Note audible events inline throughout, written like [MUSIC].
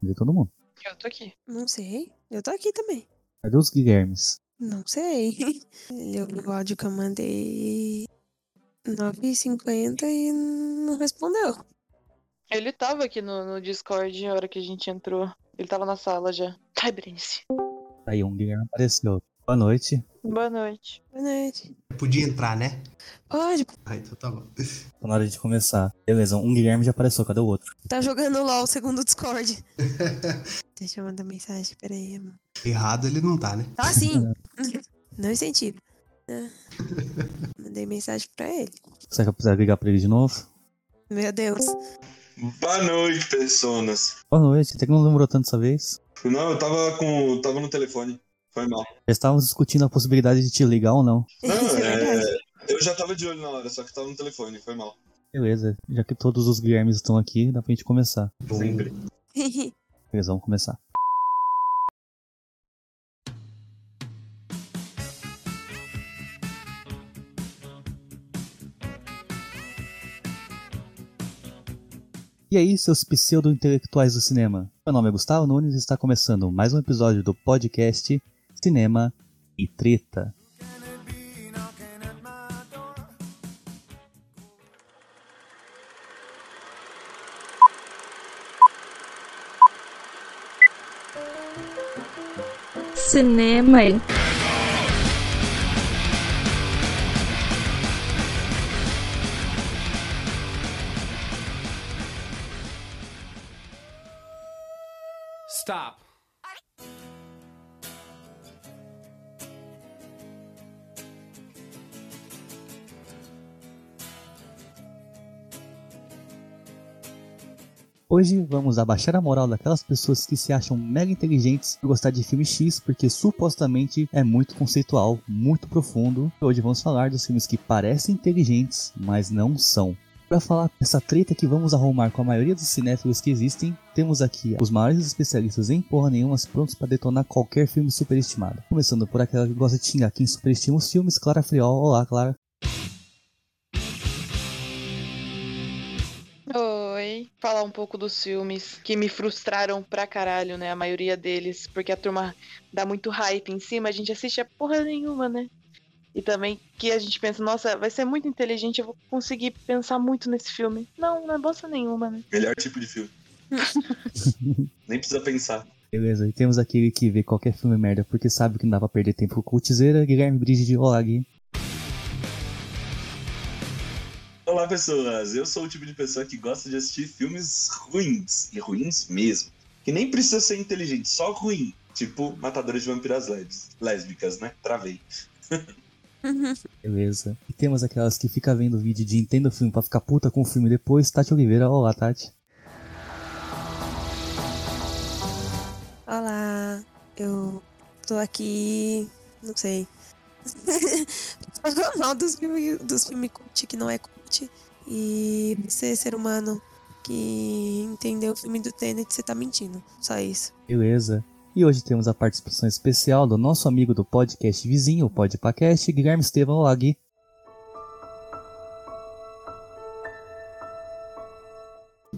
Cadê todo mundo? Eu tô aqui. Não sei. Eu tô aqui também. Cadê os Guilhermes? Não sei. [LAUGHS] Ele ouviu o áudio que eu mandei 9h50 e não respondeu. Ele tava aqui no, no Discord na hora que a gente entrou. Ele tava na sala já. Ai, Berenice. Aí um Guilherme apareceu. Boa noite. Boa noite. Boa noite. Podia entrar, né? Pode, Ah, então tá bom. Tá na hora de começar. Beleza, um Guilherme já apareceu. Cadê o outro? tá jogando LOL segundo o Discord. [LAUGHS] Deixa eu mandar mensagem, peraí. amor. Errado ele não tá, né? Tá sim. [LAUGHS] [LAUGHS] Não incentivo. Ah, Mandei mensagem pra ele. Será que eu precisar ligar pra ele de novo? Meu Deus. Boa noite, personas. Boa noite, até que não demorou tanto dessa vez. Não, eu tava com. tava no telefone. Foi mal. Já estávamos discutindo a possibilidade de te ligar ou não. Não, Isso é é. Eu já tava de olho na hora, só que tava no telefone, foi mal. Beleza, já que todos os Guilhermes estão aqui, dá pra gente começar. Sempre. [LAUGHS] Beleza, vamos começar. E aí, seus pseudo-intelectuais do cinema? Meu nome é Gustavo Nunes e está começando mais um episódio do podcast Cinema e Treta. cinema Stop. Hoje vamos abaixar a moral daquelas pessoas que se acham mega inteligentes por gostar de filme X porque supostamente é muito conceitual, muito profundo. Hoje vamos falar dos filmes que parecem inteligentes, mas não são. Para falar dessa treta que vamos arrumar com a maioria dos cinéfilos que existem, temos aqui os maiores especialistas em porra nenhuma prontos para detonar qualquer filme superestimado. Começando por aquela que gosta de xingar quem superestima os filmes, Clara Friol. Olá, Clara. Falar um pouco dos filmes que me frustraram pra caralho, né? A maioria deles. Porque a turma dá muito hype em cima, a gente assiste a porra nenhuma, né? E também que a gente pensa, nossa, vai ser muito inteligente, eu vou conseguir pensar muito nesse filme. Não, não é bosta nenhuma, né? Melhor tipo de filme. [LAUGHS] Nem precisa pensar. Beleza, e temos aquele que vê qualquer filme merda porque sabe que não dá pra perder tempo com cultizeira, Guilherme Brigide. Olá, Gui. Olá, pessoas. Eu sou o tipo de pessoa que gosta de assistir filmes ruins. E ruins mesmo. Que nem precisa ser inteligente, só ruim. Tipo Matadores de Vampiras Lésbicas, né? Travei. [LAUGHS] Beleza. E temos aquelas que ficam vendo vídeo de entenda o filme pra ficar puta com o filme depois. Tati Oliveira, olá, Tati. Olá, eu tô aqui. Não sei. [LAUGHS] Mal dos filmes dos filme cult que não é cult. E você, ser humano que entendeu o filme do Tenet, você tá mentindo. Só isso. Beleza. E hoje temos a participação especial do nosso amigo do podcast vizinho, o Podpacast, Guilherme Estevam. Olá, Gui.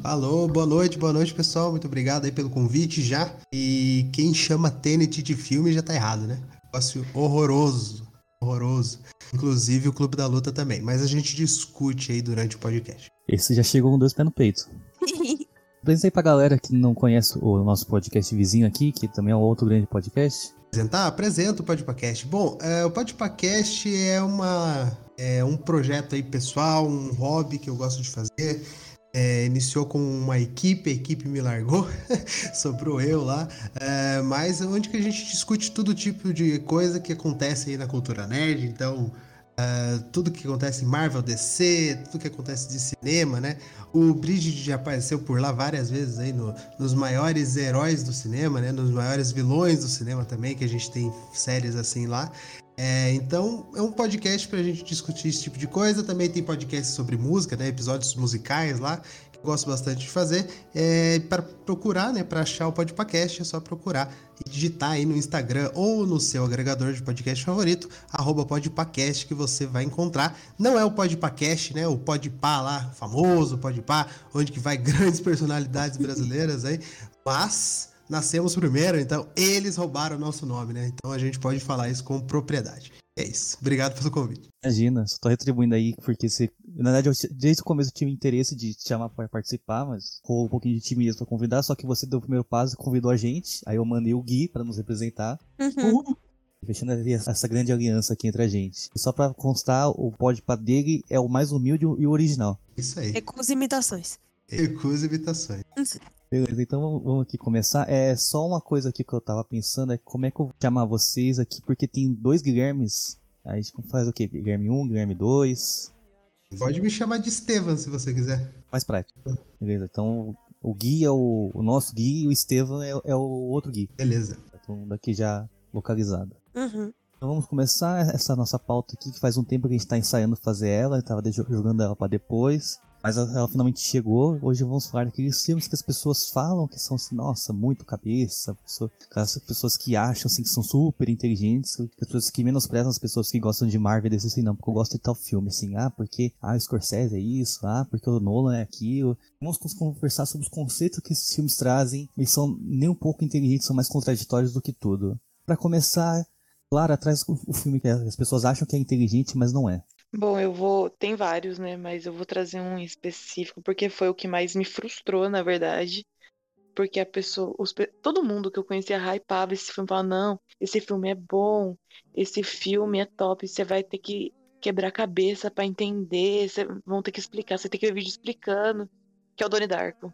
Alô, boa noite, boa noite, pessoal. Muito obrigado aí pelo convite já. E quem chama Tenet de filme já tá errado, né? Negócio horroroso. Horroroso. Inclusive o Clube da Luta também. Mas a gente discute aí durante o podcast. Esse já chegou com dois pés no peito. [LAUGHS] Apresenta aí pra galera que não conhece o nosso podcast vizinho aqui, que também é um outro grande podcast. Apresentar? Apresento o Podpacast. Bom, é, o Podpacast é, uma, é um projeto aí pessoal, um hobby que eu gosto de fazer. É, iniciou com uma equipe, a equipe me largou, [LAUGHS] sobrou eu lá, é, mas onde que a gente discute todo tipo de coisa que acontece aí na cultura nerd, então é, tudo que acontece em Marvel, DC, tudo que acontece de cinema, né? O Bridget já apareceu por lá várias vezes aí no- nos maiores heróis do cinema, né? Nos maiores vilões do cinema também, que a gente tem séries assim lá. É, então, é um podcast pra gente discutir esse tipo de coisa. Também tem podcast sobre música, né? Episódios musicais lá, que eu gosto bastante de fazer. É, para procurar, né? Para achar o podcast, é só procurar e digitar aí no Instagram ou no seu agregador de podcast favorito, arroba podpacast, que você vai encontrar. Não é o podpacast, né? O podpá lá, famoso podpá, onde que vai [LAUGHS] grandes personalidades brasileiras aí. Mas nascemos primeiro, então eles roubaram o nosso nome, né? Então a gente pode falar isso com propriedade. É isso. Obrigado pelo convite. Imagina, só tô retribuindo aí, porque você. Na verdade, eu, desde o começo eu tive interesse de te chamar pra participar, mas ficou um pouquinho de timidez pra convidar, só que você deu o primeiro passo e convidou a gente. Aí eu mandei o Gui pra nos representar. Uhum. Fechando ali essa grande aliança aqui entre a gente. E só pra constar, o podpah dele é o mais humilde e o original. Isso aí. Recusa imitações. Recusa imitações. Beleza, então vamos- aqui começar. É só uma coisa aqui que eu tava pensando, é como é que eu vou chamar vocês aqui, porque tem dois Guilhermes. Aí a gente faz o quê? Guilherme 1, Guilherme 2. Pode me chamar de Estevam se você quiser. Mais prático. Beleza, então o Gui é o, o nosso Gui e o Estevam é, é o outro Gui. Beleza. Todo mundo aqui já localizado. Uhum. Então vamos começar essa nossa pauta aqui, que faz um tempo que a gente tá ensaiando fazer ela, eu tava jogando ela pra depois. Mas ela, finalmente chegou. Hoje vamos falar daqueles filmes que as pessoas falam que são assim, nossa, muito cabeça. Aquelas pessoas que acham assim, que são super inteligentes. pessoas que menosprezam as pessoas que gostam de Marvel dizem assim, não, porque eu gosto de tal filme, assim, ah, porque ah, o Scorsese é isso, ah, porque o Nolan é aquilo. Vamos conversar sobre os conceitos que esses filmes trazem. Eles são nem um pouco inteligentes, são mais contraditórios do que tudo. Pra começar, Clara traz o o filme que as pessoas acham que é inteligente, mas não é. Bom, eu vou. Tem vários, né? Mas eu vou trazer um específico, porque foi o que mais me frustrou, na verdade. Porque a pessoa. os todo mundo que eu conhecia hypava esse filme, falava, não, esse filme é bom, esse filme é top, você vai ter que quebrar cabeça pra entender, você vão ter que explicar, você tem que ver vídeo explicando, que é o Donnie Darko.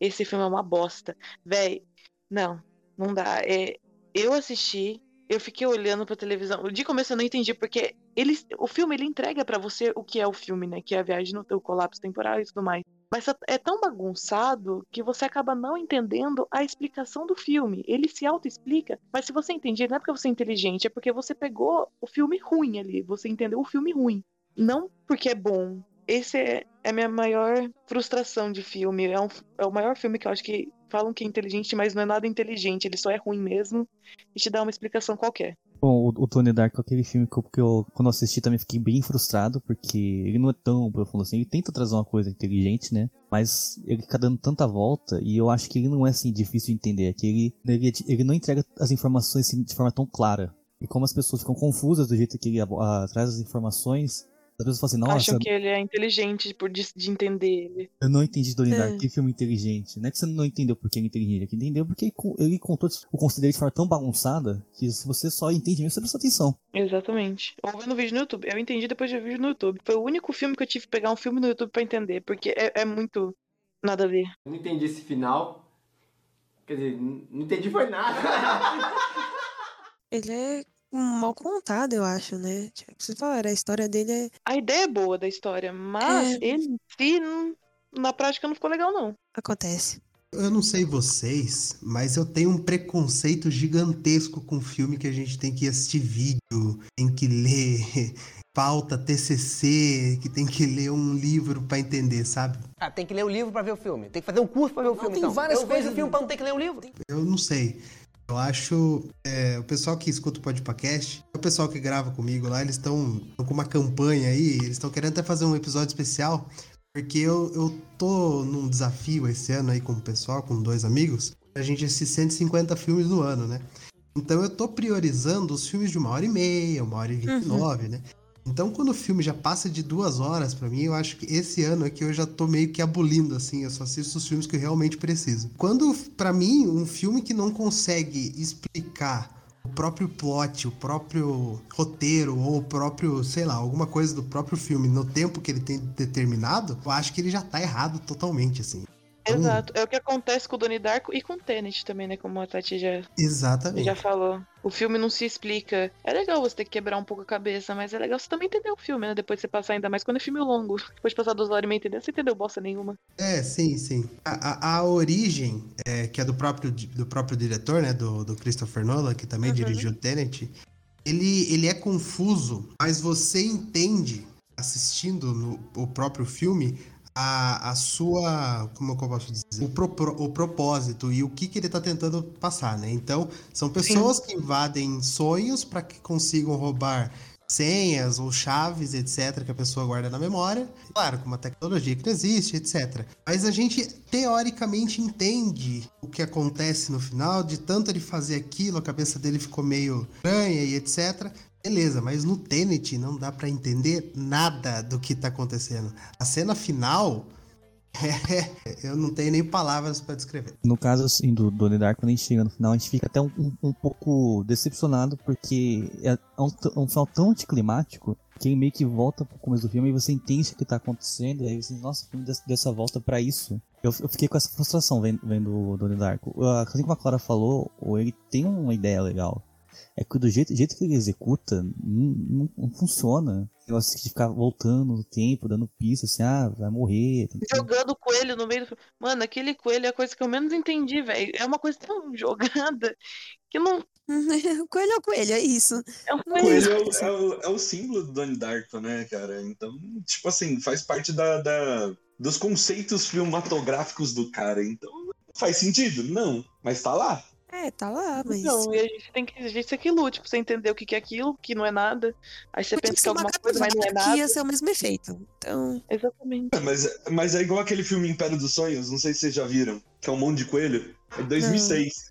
Esse filme é uma bosta. Véi, não, não dá. É, eu assisti, eu fiquei olhando pra televisão. De começo eu não entendi, porque ele, o filme ele entrega pra você o que é o filme, né? Que é a viagem no teu colapso temporal e tudo mais. Mas é tão bagunçado que você acaba não entendendo a explicação do filme. Ele se auto-explica, mas se você entender, não é porque você é inteligente, é porque você pegou o filme ruim ali. Você entendeu o filme ruim. Não porque é bom. Esse é, é a minha maior frustração de filme. É, um, é o maior filme que eu acho que falam que é inteligente, mas não é nada inteligente. Ele só é ruim mesmo e te dá uma explicação qualquer. Bom, o, o Tony Dark é aquele filme que eu, que eu, quando assisti, também fiquei bem frustrado, porque ele não é tão profundo assim. Ele tenta trazer uma coisa inteligente, né? Mas ele fica dando tanta volta, e eu acho que ele não é assim difícil de entender. É que ele, ele, ele não entrega as informações assim, de forma tão clara. E como as pessoas ficam confusas do jeito que ele abo- ah, traz as informações, as pessoas falam assim, nossa, Acham que ele é inteligente por de, de entender ele. eu não entendi Donnie É. Dark, que filme inteligente. Não é que você não entendeu por que ele é inteligente, é que entendeu porque ele con- ele contou o conceito dele de forma tão bagunçada que se você só entende mesmo, você presta atenção. Exatamente. Ou vendo vídeo no YouTube. Eu entendi depois de ver vídeo no YouTube. Foi o único filme que eu tive que pegar um filme no YouTube pra entender, porque é, é muito nada a ver. Eu não entendi esse final. Quer dizer, não entendi foi nada. Ele é mal contado, eu acho, né? Tipo, você falaram, a história dele é. A ideia é boa da história, mas É. ele em si, não- na prática, não ficou legal, não. Acontece. Eu não sei vocês, mas eu tenho um preconceito gigantesco com filme que a gente tem que assistir vídeo, tem que ler [LAUGHS] pauta TCC, que tem que ler um livro pra entender, sabe? Ah, tem que ler o livro pra ver o filme. Tem que fazer um curso pra ver o filme, tem então. várias Eu vejo coisas- o filme pra não ter que ler o livro. Eu não sei. Eu acho. é, o pessoal que escuta o podcast, o pessoal que grava comigo lá, eles estão com uma campanha aí, eles estão querendo até fazer um episódio especial, porque eu, eu tô num desafio esse ano aí com o pessoal, com dois amigos, a gente assistir 150 filmes no ano, né? Então eu tô priorizando os filmes de uma hora e meia, uma hora e vinte e nove, né? Então, quando o filme já passa de duas horas pra mim, eu acho que esse ano aqui eu já tô meio que abolindo, assim. Eu só assisto os filmes que eu realmente preciso. Quando, pra mim, um filme que não consegue explicar o próprio plot, o próprio roteiro, ou o próprio, sei lá, alguma coisa do próprio filme no tempo que ele tem determinado, eu acho que ele já tá errado totalmente, assim. Então, Exato. É o que acontece com o Donnie Darko e com o Tenet também, né? Como a Tati já, Exatamente. já falou. O filme não se explica. É legal você ter que quebrar um pouco a cabeça, mas é legal você também entender o filme, né? Depois de você passar, ainda mais quando é filme longo. [LAUGHS] Depois de passar duas horas e meia entendendo, você entendeu bosta nenhuma. É, sim, sim. A, a, a origem, é, que é do próprio, do próprio diretor, né? Do, do Christopher Nolan, que também Uhum. dirigiu Tenet, ele, ele é confuso, mas você entende, assistindo no, o próprio filme, a, a sua. Como que eu posso dizer? O, propro- o propósito e o que, que ele tá tentando passar, né? Então, são pessoas que invadem sonhos para que consigam roubar senhas ou chaves, etc., que a pessoa guarda na memória. Claro, com uma tecnologia que não existe, etc. Mas a gente teoricamente entende o que acontece no final, de tanto ele fazer aquilo, a cabeça dele ficou meio estranha e etc. Beleza, mas no Tenet não dá pra entender nada do que tá acontecendo. A cena final. [LAUGHS] eu não tenho nem palavras pra descrever. No caso, assim, do Donnie Darko, quando a gente chega no final, a gente fica até um, um, um pouco decepcionado, porque é um, um final tão anticlimático que meio que volta pro começo do filme e você entende o que tá acontecendo, e aí você, nossa, o filme dessa, volta pra isso. Eu, eu fiquei com essa frustração vendo, vendo o Donnie Darko. Assim como a Clara falou, ele tem uma ideia legal. É que do jeito, jeito que ele executa, não, não, não funciona. O negócio de ficar voltando no tempo, dando pista, assim, ah, vai morrer. tem que- Jogando coelho no meio do filme. Mano, aquele coelho é a coisa que eu menos entendi, velho. É uma coisa tão [LAUGHS] jogada que não. [LAUGHS] coelho é o coelho, é isso. É um O coelho. coelho é o, é o- é o símbolo do Donnie Darko, né, cara? Então, tipo assim, faz parte da, da- dos conceitos filmatográficos do cara. Então, faz sentido? Não. Mas tá lá. É, tá lá, mas. Não, e a gente tem que. A gente tem que lute pra você entender o que que é aquilo, que não é nada. Aí você Podia pensa que é uma alguma coisa, mas não é nada. ia ser o mesmo efeito. Então. Exatamente. É, Mas, mas é igual aquele filme Império dos Sonhos, não sei se vocês já viram, que é um monte de coelho. É de 2006.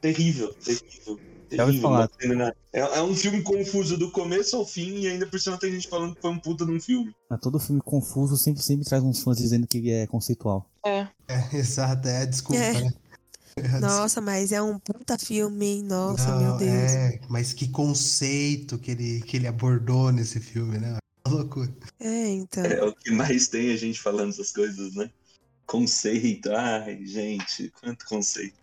Terrível, terrível. Terrível, falar. não terminar. É, é um filme confuso do começo ao fim e ainda por cima tem gente falando que foi um puta de um filme. Mas todo filme confuso sempre, sempre traz uns fãs dizendo que é conceitual. É. É, [LAUGHS] exato, é desculpa, É. né? Nossa, mas é um puta filme, hein? Nossa, meu Não, Deus. É, mas que conceito que ele, que ele abordou nesse filme, né? [LAUGHS] Uma loucura. É, então. É o que mais tem a gente falando essas coisas, né? Conceito, ai, gente, quanto conceito.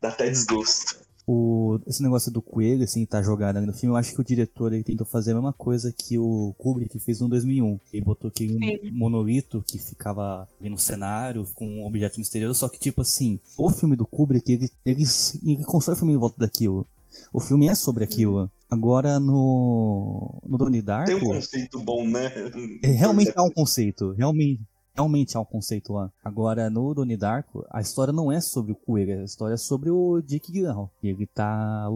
Dá até desgosto. O, esse negócio do coelho, assim, tá jogado ali no filme, eu acho que o diretor ele tentou fazer a mesma coisa que o Kubrick fez no 2001. Ele botou aquele Sim. monolito que ficava ali no cenário com um objeto misterioso, só que, tipo assim, o filme do Kubrick, ele, ele, ele constrói o filme em volta daquilo. O filme é sobre aquilo. Agora, no, no Donnie Darko... Tem um conceito bom, né? É, realmente há um conceito, realmente, realmente há um conceito lá. Agora, no Donnie Darko, a história não é sobre o coelho, a história é sobre o Dick Gyllenhaal. E ele tá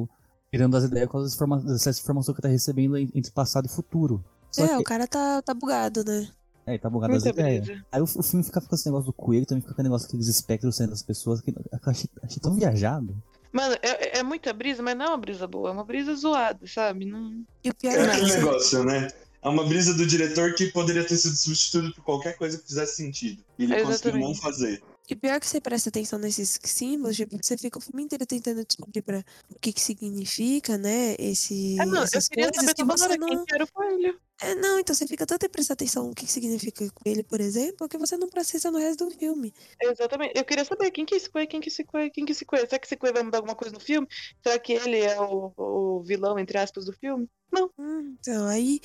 tirando as ideias com as informa dessas informações que tá recebendo en- entre passado e futuro. Só É, que, o cara tá, tá bugado, né? é, ele tá bugado as Muita ideias. brisa. Aí o, o filme fica com esse negócio do coelho, também fica com o negócio daqueles espectros saindo das pessoas, que eu achei, achei tão viajado. Mano, é, é muita brisa, mas não é uma brisa boa, é uma brisa zoada, sabe? Não... E o pior É é aquele que negócio, né? É uma brisa do diretor que poderia ter sido substituído por qualquer coisa que fizesse sentido. E ele É, conseguiu não exatamente. fazer. E pior que você presta atenção nesses símbolos, tipo, você fica o filme inteiro tentando descobrir pra, o que que significa, né, esse, É, não, eu essas queria coisas saber que você não... quem que era o coelho. É, não, então você fica tanto em prestar atenção no que significa coelho, por exemplo, que você não precisa no resto do filme. Exatamente. Eu queria saber quem que é esse coelho, quem que é esse coelho, quem que é esse coelho. Será que esse coelho vai mudar alguma coisa no filme? Será que ele é o, o vilão, entre aspas, do filme? Hum, Então, aí,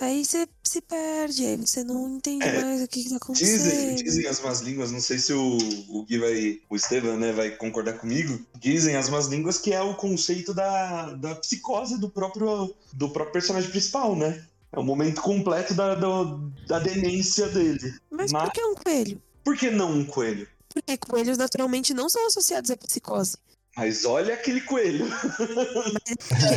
aí você se perde, aí você não entende É, mais o que que tá Dizem, acontecendo. dizem as más línguas, não sei se o, o Gui vai. O Estevam, né, vai concordar comigo. Dizem as más línguas que é o conceito da, da psicose do próprio, do próprio personagem principal, né? É o momento completo da, do- da demência dele. Mas Mas- por que um coelho? Por que não um coelho? Porque coelhos naturalmente não são associados à psicose. Mas olha aquele coelho. [LAUGHS]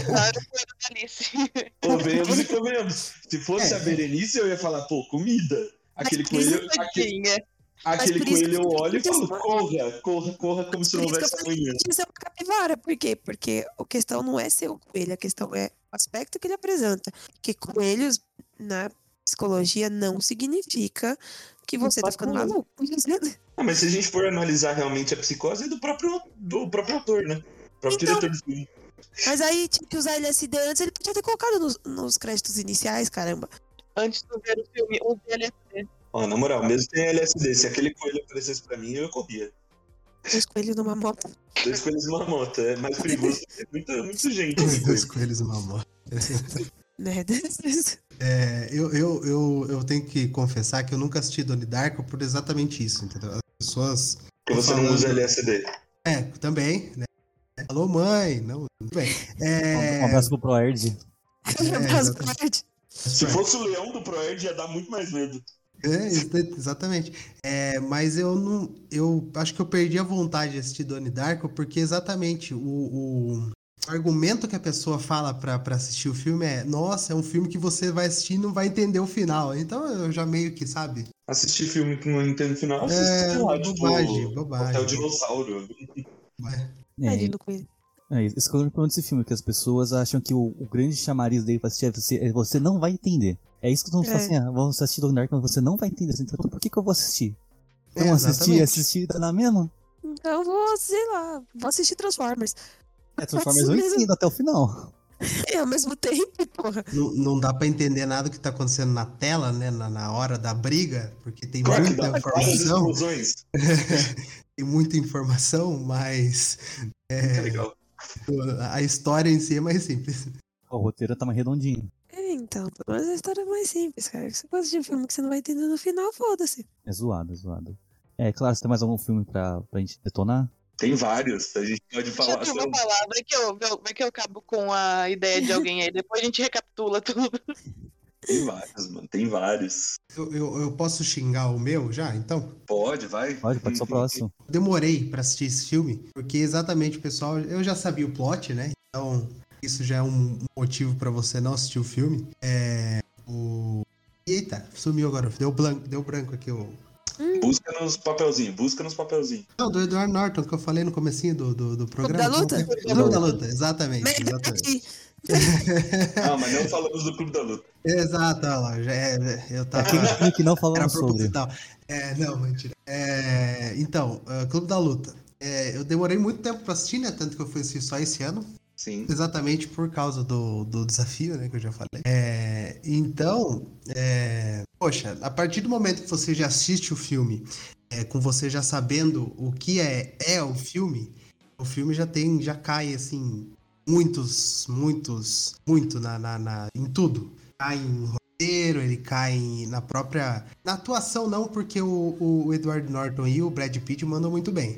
Claro, o coelho da Alice. [LAUGHS] Convenhamos e convenhamos. Se fosse É. a Berenice, eu ia falar, pô, comida. Aquele isso coelho. Aquele, aquele isso coelho eu olho e falo, corra, corra, corra, como se não isso houvesse amanhã. que ser uma capivara. Por quê? Porque a questão não é ser o coelho, a questão é aspecto que ele apresenta. Que coelhos, na psicologia, não significa que você tá ficando maluco. [LAUGHS] Ah, mas se a gente for analisar realmente a psicose, é do próprio, do próprio ator, né? O próprio Então- diretor do filme. Mas aí tinha que usar LSD antes, ele podia ter colocado nos, nos créditos iniciais, caramba. Antes de ver o filme, um LSD. Ó, na moral, mesmo sem LSD, se aquele coelho aparecesse pra mim, eu corria. Dois coelhos numa moto. Dois coelhos numa moto, é mais perigoso. É muita, muita gente. Dois coelho. coelhos uma moto. [LAUGHS] Né? É, eu, eu, eu, eu tenho que confessar que eu nunca assisti Donnie Darko por exatamente isso, entendeu? As pessoas. Porque você não falando- usa LSD. É, também, né? Alô, mãe. Não, tudo bem. É, Um abraço pro ProErd. [LAUGHS] Abraço, exatamente. Fred. Se fosse o leão do Proerd, ia dar muito mais medo. É, ex- exatamente. É, mas eu não. Eu acho que eu perdi a vontade de assistir Donnie Darko porque exatamente o, o, o argumento que a pessoa fala pra, pra assistir o filme é: nossa, é um filme que você vai assistir e não vai entender o final. Então eu já meio que, sabe? Assistir filme que não entende o final, É, lá, tipo, bobagem, bobagem. Hotel Dinossauro. É, Tadinho do coelho. é, esse que é o problema desse filme, que as pessoas acham que o, o grande chamariz dele pra assistir é você, é você não vai entender. É isso que todo mundo fala É. assim, ah, vamos assistir Donnie Darko, mas você não vai entender. Então por que, que eu vou assistir? É, Vamos assistir, exatamente. assistir, tá na mesma? Então eu vou, sei lá, vou assistir Transformers. É, Transformers eu entendo até o final. E [LAUGHS] ao mesmo tempo, porra. Não, não dá pra entender nada que tá acontecendo na tela, né? Na, na hora da briga, porque tem Claro muita dá informação. [LAUGHS] tem muita informação, mas É legal. a história em si é mais simples. O roteiro tá mais redondinho. É, então, menos a história é mais simples, cara. Você gosta de filme que você não vai entender no final, foda-se. É zoado, é zoado. É, claro, você tem mais algum filme pra, pra gente detonar? Tem vários, a gente pode Deixa falar. eu vou são- falar, vai que, eu, vai que eu acabo com a ideia de alguém aí, depois a gente recapitula tudo. Tem vários, mano, tem vários. Eu, eu, eu posso xingar o meu já, então? Pode, vai. Pode, pode ser o próximo. Demorei pra assistir esse filme, porque exatamente, pessoal, eu já sabia o plot, né? Então, isso já é um motivo pra você não assistir o filme. É. O. Eita, sumiu agora. Deu branco, deu branco aqui o. Busca nos papelzinhos, busca nos papelzinhos. Não, do Edward Norton, que eu falei no comecinho do, do, do programa. da Luta? Clube da Luta, da Luta, exatamente. Verdade. exatamente. Ah, [LAUGHS] mas não falamos do Clube da Luta. Exato, olha lá, já é, eu É tava. aquele filme que não falamos sobre. É, não, mentira. É, então, uh, Clube da Luta. É, eu demorei muito tempo pra assistir, né? Tanto que eu fui assistir só esse ano. Sim. Exatamente por causa do, do desafio, né? Que eu já falei. É, então, é, poxa, a partir do momento que você já assiste o filme, é, com você já sabendo o que é, é o filme, o filme já tem, já cai assim, muitos, muitos, muito na, na, na- em tudo. Cai em roteiro, ele cai em- na própria. Na atuação, não, porque o, o Edward Norton e o Brad Pitt mandam muito bem.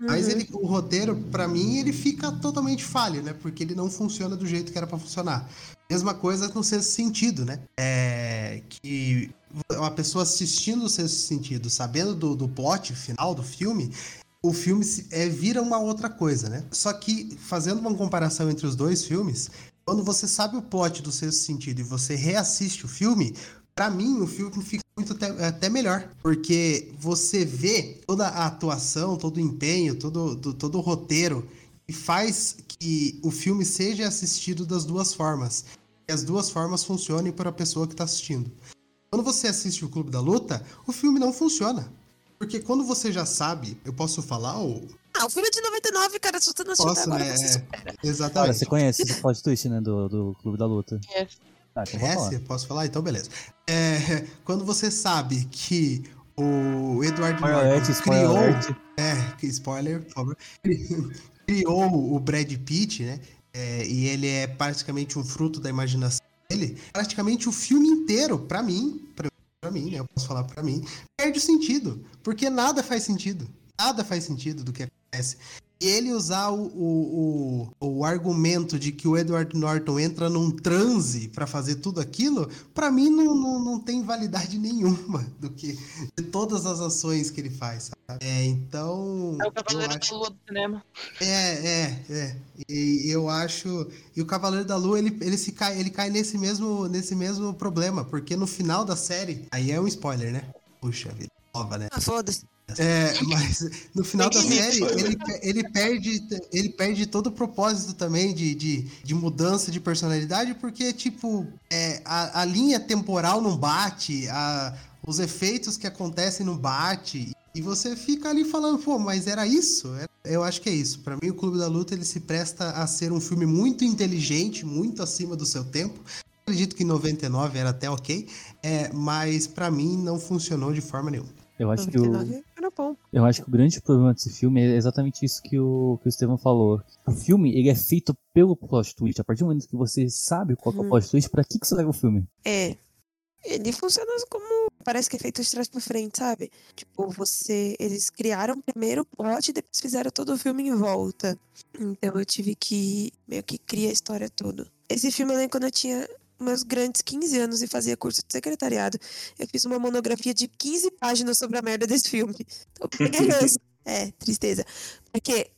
Mas Uhum. ele, o roteiro, pra mim, ele fica totalmente falho, né? Porque ele não funciona do jeito que era pra funcionar. Mesma coisa no sexto sentido, né? É que uma pessoa assistindo o sexto sentido, sabendo do, do plot final do filme, o filme é, vira uma outra coisa, né? Só que, fazendo uma comparação entre os dois filmes, quando você sabe o plot do sexto sentido e você reassiste o filme, Pra mim, o filme fica muito até, até melhor, porque você vê toda a atuação, todo o empenho, todo, do- todo o roteiro e faz que o filme seja assistido das duas formas. E as duas formas funcionem para a pessoa que está assistindo. Quando você assiste o Clube da Luta, o filme não funciona. Porque quando você já sabe, eu posso falar ou. Ah, o filme é de 99, cara. Se você não assistiu agora, né? você É, supera. Cara, Exatamente. você conhece esse plot twist, né, do, do Clube da Luta. É. Então. Conhece? Posso falar? Então, beleza. É, [LAUGHS] quando você sabe que o Edward Spoiler Norton alert, criou... alert. É, spoiler, por favor. [LAUGHS] Criou o Brad Pitt, né? É, e ele é praticamente um fruto da imaginação dele. Praticamente o filme inteiro, pra mim, pra mim, né? Eu posso falar pra mim, perde o sentido. Porque nada faz sentido. Nada faz sentido do que acontece. E ele usar o, o, o, o argumento de que o Edward Norton entra num transe pra fazer tudo aquilo, pra mim não, não, não tem validade [LAUGHS] nenhuma do que de todas as ações que ele faz. sabe? É, então. É o Cavaleiro acho- da Lua do cinema. é, é, é. E eu acho. E o Cavaleiro da Lua, ele, ele, se cai, ele cai nesse mesmo, nesse mesmo problema, porque no final da série. Aí é um spoiler, né? Puxa vida, nova, né? Ah, foda-se. É, mas no final da série, ele, ele, perde, ele perde todo o propósito também de, de, de mudança de personalidade, porque, tipo, é, a, a linha temporal não bate, a, os efeitos que acontecem não bate. E você fica ali falando, pô, mas era isso? Era- Eu acho que é isso. Pra mim, o Clube da Luta ele se presta a ser um filme muito inteligente, muito acima do seu tempo. Acredito que em 99 era até ok, é, mas pra mim não funcionou de forma nenhuma. Eu acho que o, 99 era bom. Eu acho que o grande problema desse filme é exatamente isso que o, que o Estevão falou. O filme, ele é feito pelo plot twist. A partir do momento que você sabe qual que é o Hum. plot twist, pra que, que você leva o filme? É. Ele funciona como. Parece que é feito de trás pra frente, sabe? Tipo, você. Eles criaram primeiro o plot e depois fizeram todo o filme em volta. Então eu tive que meio que criar a história toda. Esse filme eu lembro quando eu tinha meus grandes 15 anos e fazia curso de secretariado. Eu fiz uma monografia de 15 páginas sobre a merda desse filme. [LAUGHS] Então. É, tristeza. Porque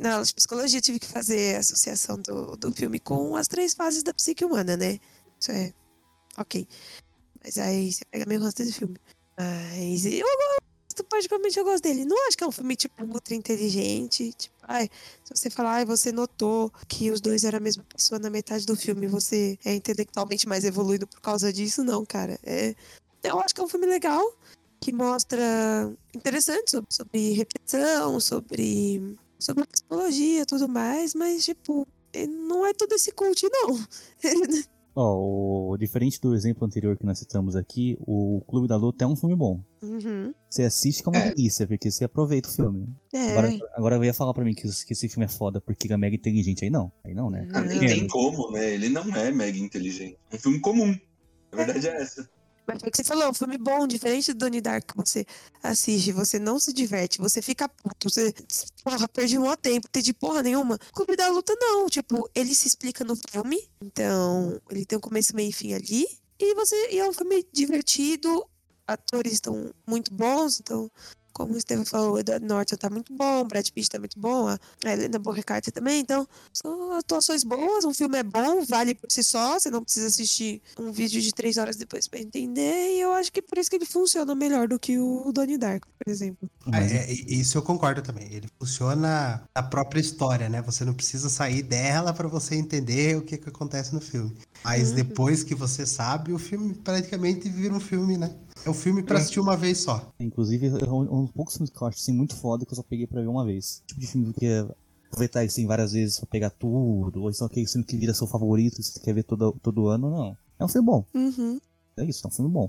na aula de psicologia eu tive que fazer a associação do, do filme com as três fases da psique humana, né? Isso é ok. Mas aí você pega meio gosto desse filme. Mas eu gosto, particularmente eu gosto dele. Não acho que é um filme, tipo, ultra inteligente. Tipo, ai, se você falar, ai, você notou que os dois eram a mesma pessoa na metade do filme, você é intelectualmente mais evoluído por causa disso, não, cara. É, eu acho que é um filme legal que mostra interessante sobre, sobre repetição, sobre, sobre psicologia e tudo mais, mas, tipo, não é todo esse cult, não. [LAUGHS] Ó, o- diferente do exemplo anterior que nós citamos aqui, o Clube da Luta é um filme bom. Uhum. Você assiste com uma É. delícia, porque você aproveita o filme. É. Agora, agora eu ia falar pra mim que, que esse filme é foda porque ele é mega inteligente. Aí não, aí não, né? Ah, nem Não. tem como, né? Ele não é mega inteligente. É um filme comum. A verdade é essa. Mas o que você falou, um filme bom, diferente do Donnie Dark que você assiste, você não se diverte, você fica puto, você, porra, perdi um tempo, tem de porra nenhuma. Clube da Luta não, tipo, ele se explica no filme, então ele tem um começo, meio e fim ali, e você, e é um filme divertido, atores estão muito bons, então, como o Estevam falou, o Edward Norton tá muito bom, o Brad Pitt tá muito bom, a a Helena Bonham também, então, são atuações boas, um filme é bom, vale por si só, você não precisa assistir um vídeo de três horas depois pra entender, e eu acho que por isso que ele funciona melhor do que o Donnie Dark, por exemplo. Ah, é, isso eu concordo também. Ele funciona na própria história, né? Você não precisa sair dela pra você entender o que, que acontece no filme. Mas Uhum. depois que você sabe, o filme praticamente vira um filme, né? É um filme pra É. assistir uma vez só. Inclusive, é um, um poucos filmes que eu acho assim, muito foda que eu só peguei pra ver uma vez. Tipo de filme que é aproveitar assim várias vezes pra pegar tudo, ou então aquele filme que vira seu favorito, que você quer ver todo, todo ano, não. É um filme bom. Uhum. É isso, é um filme bom.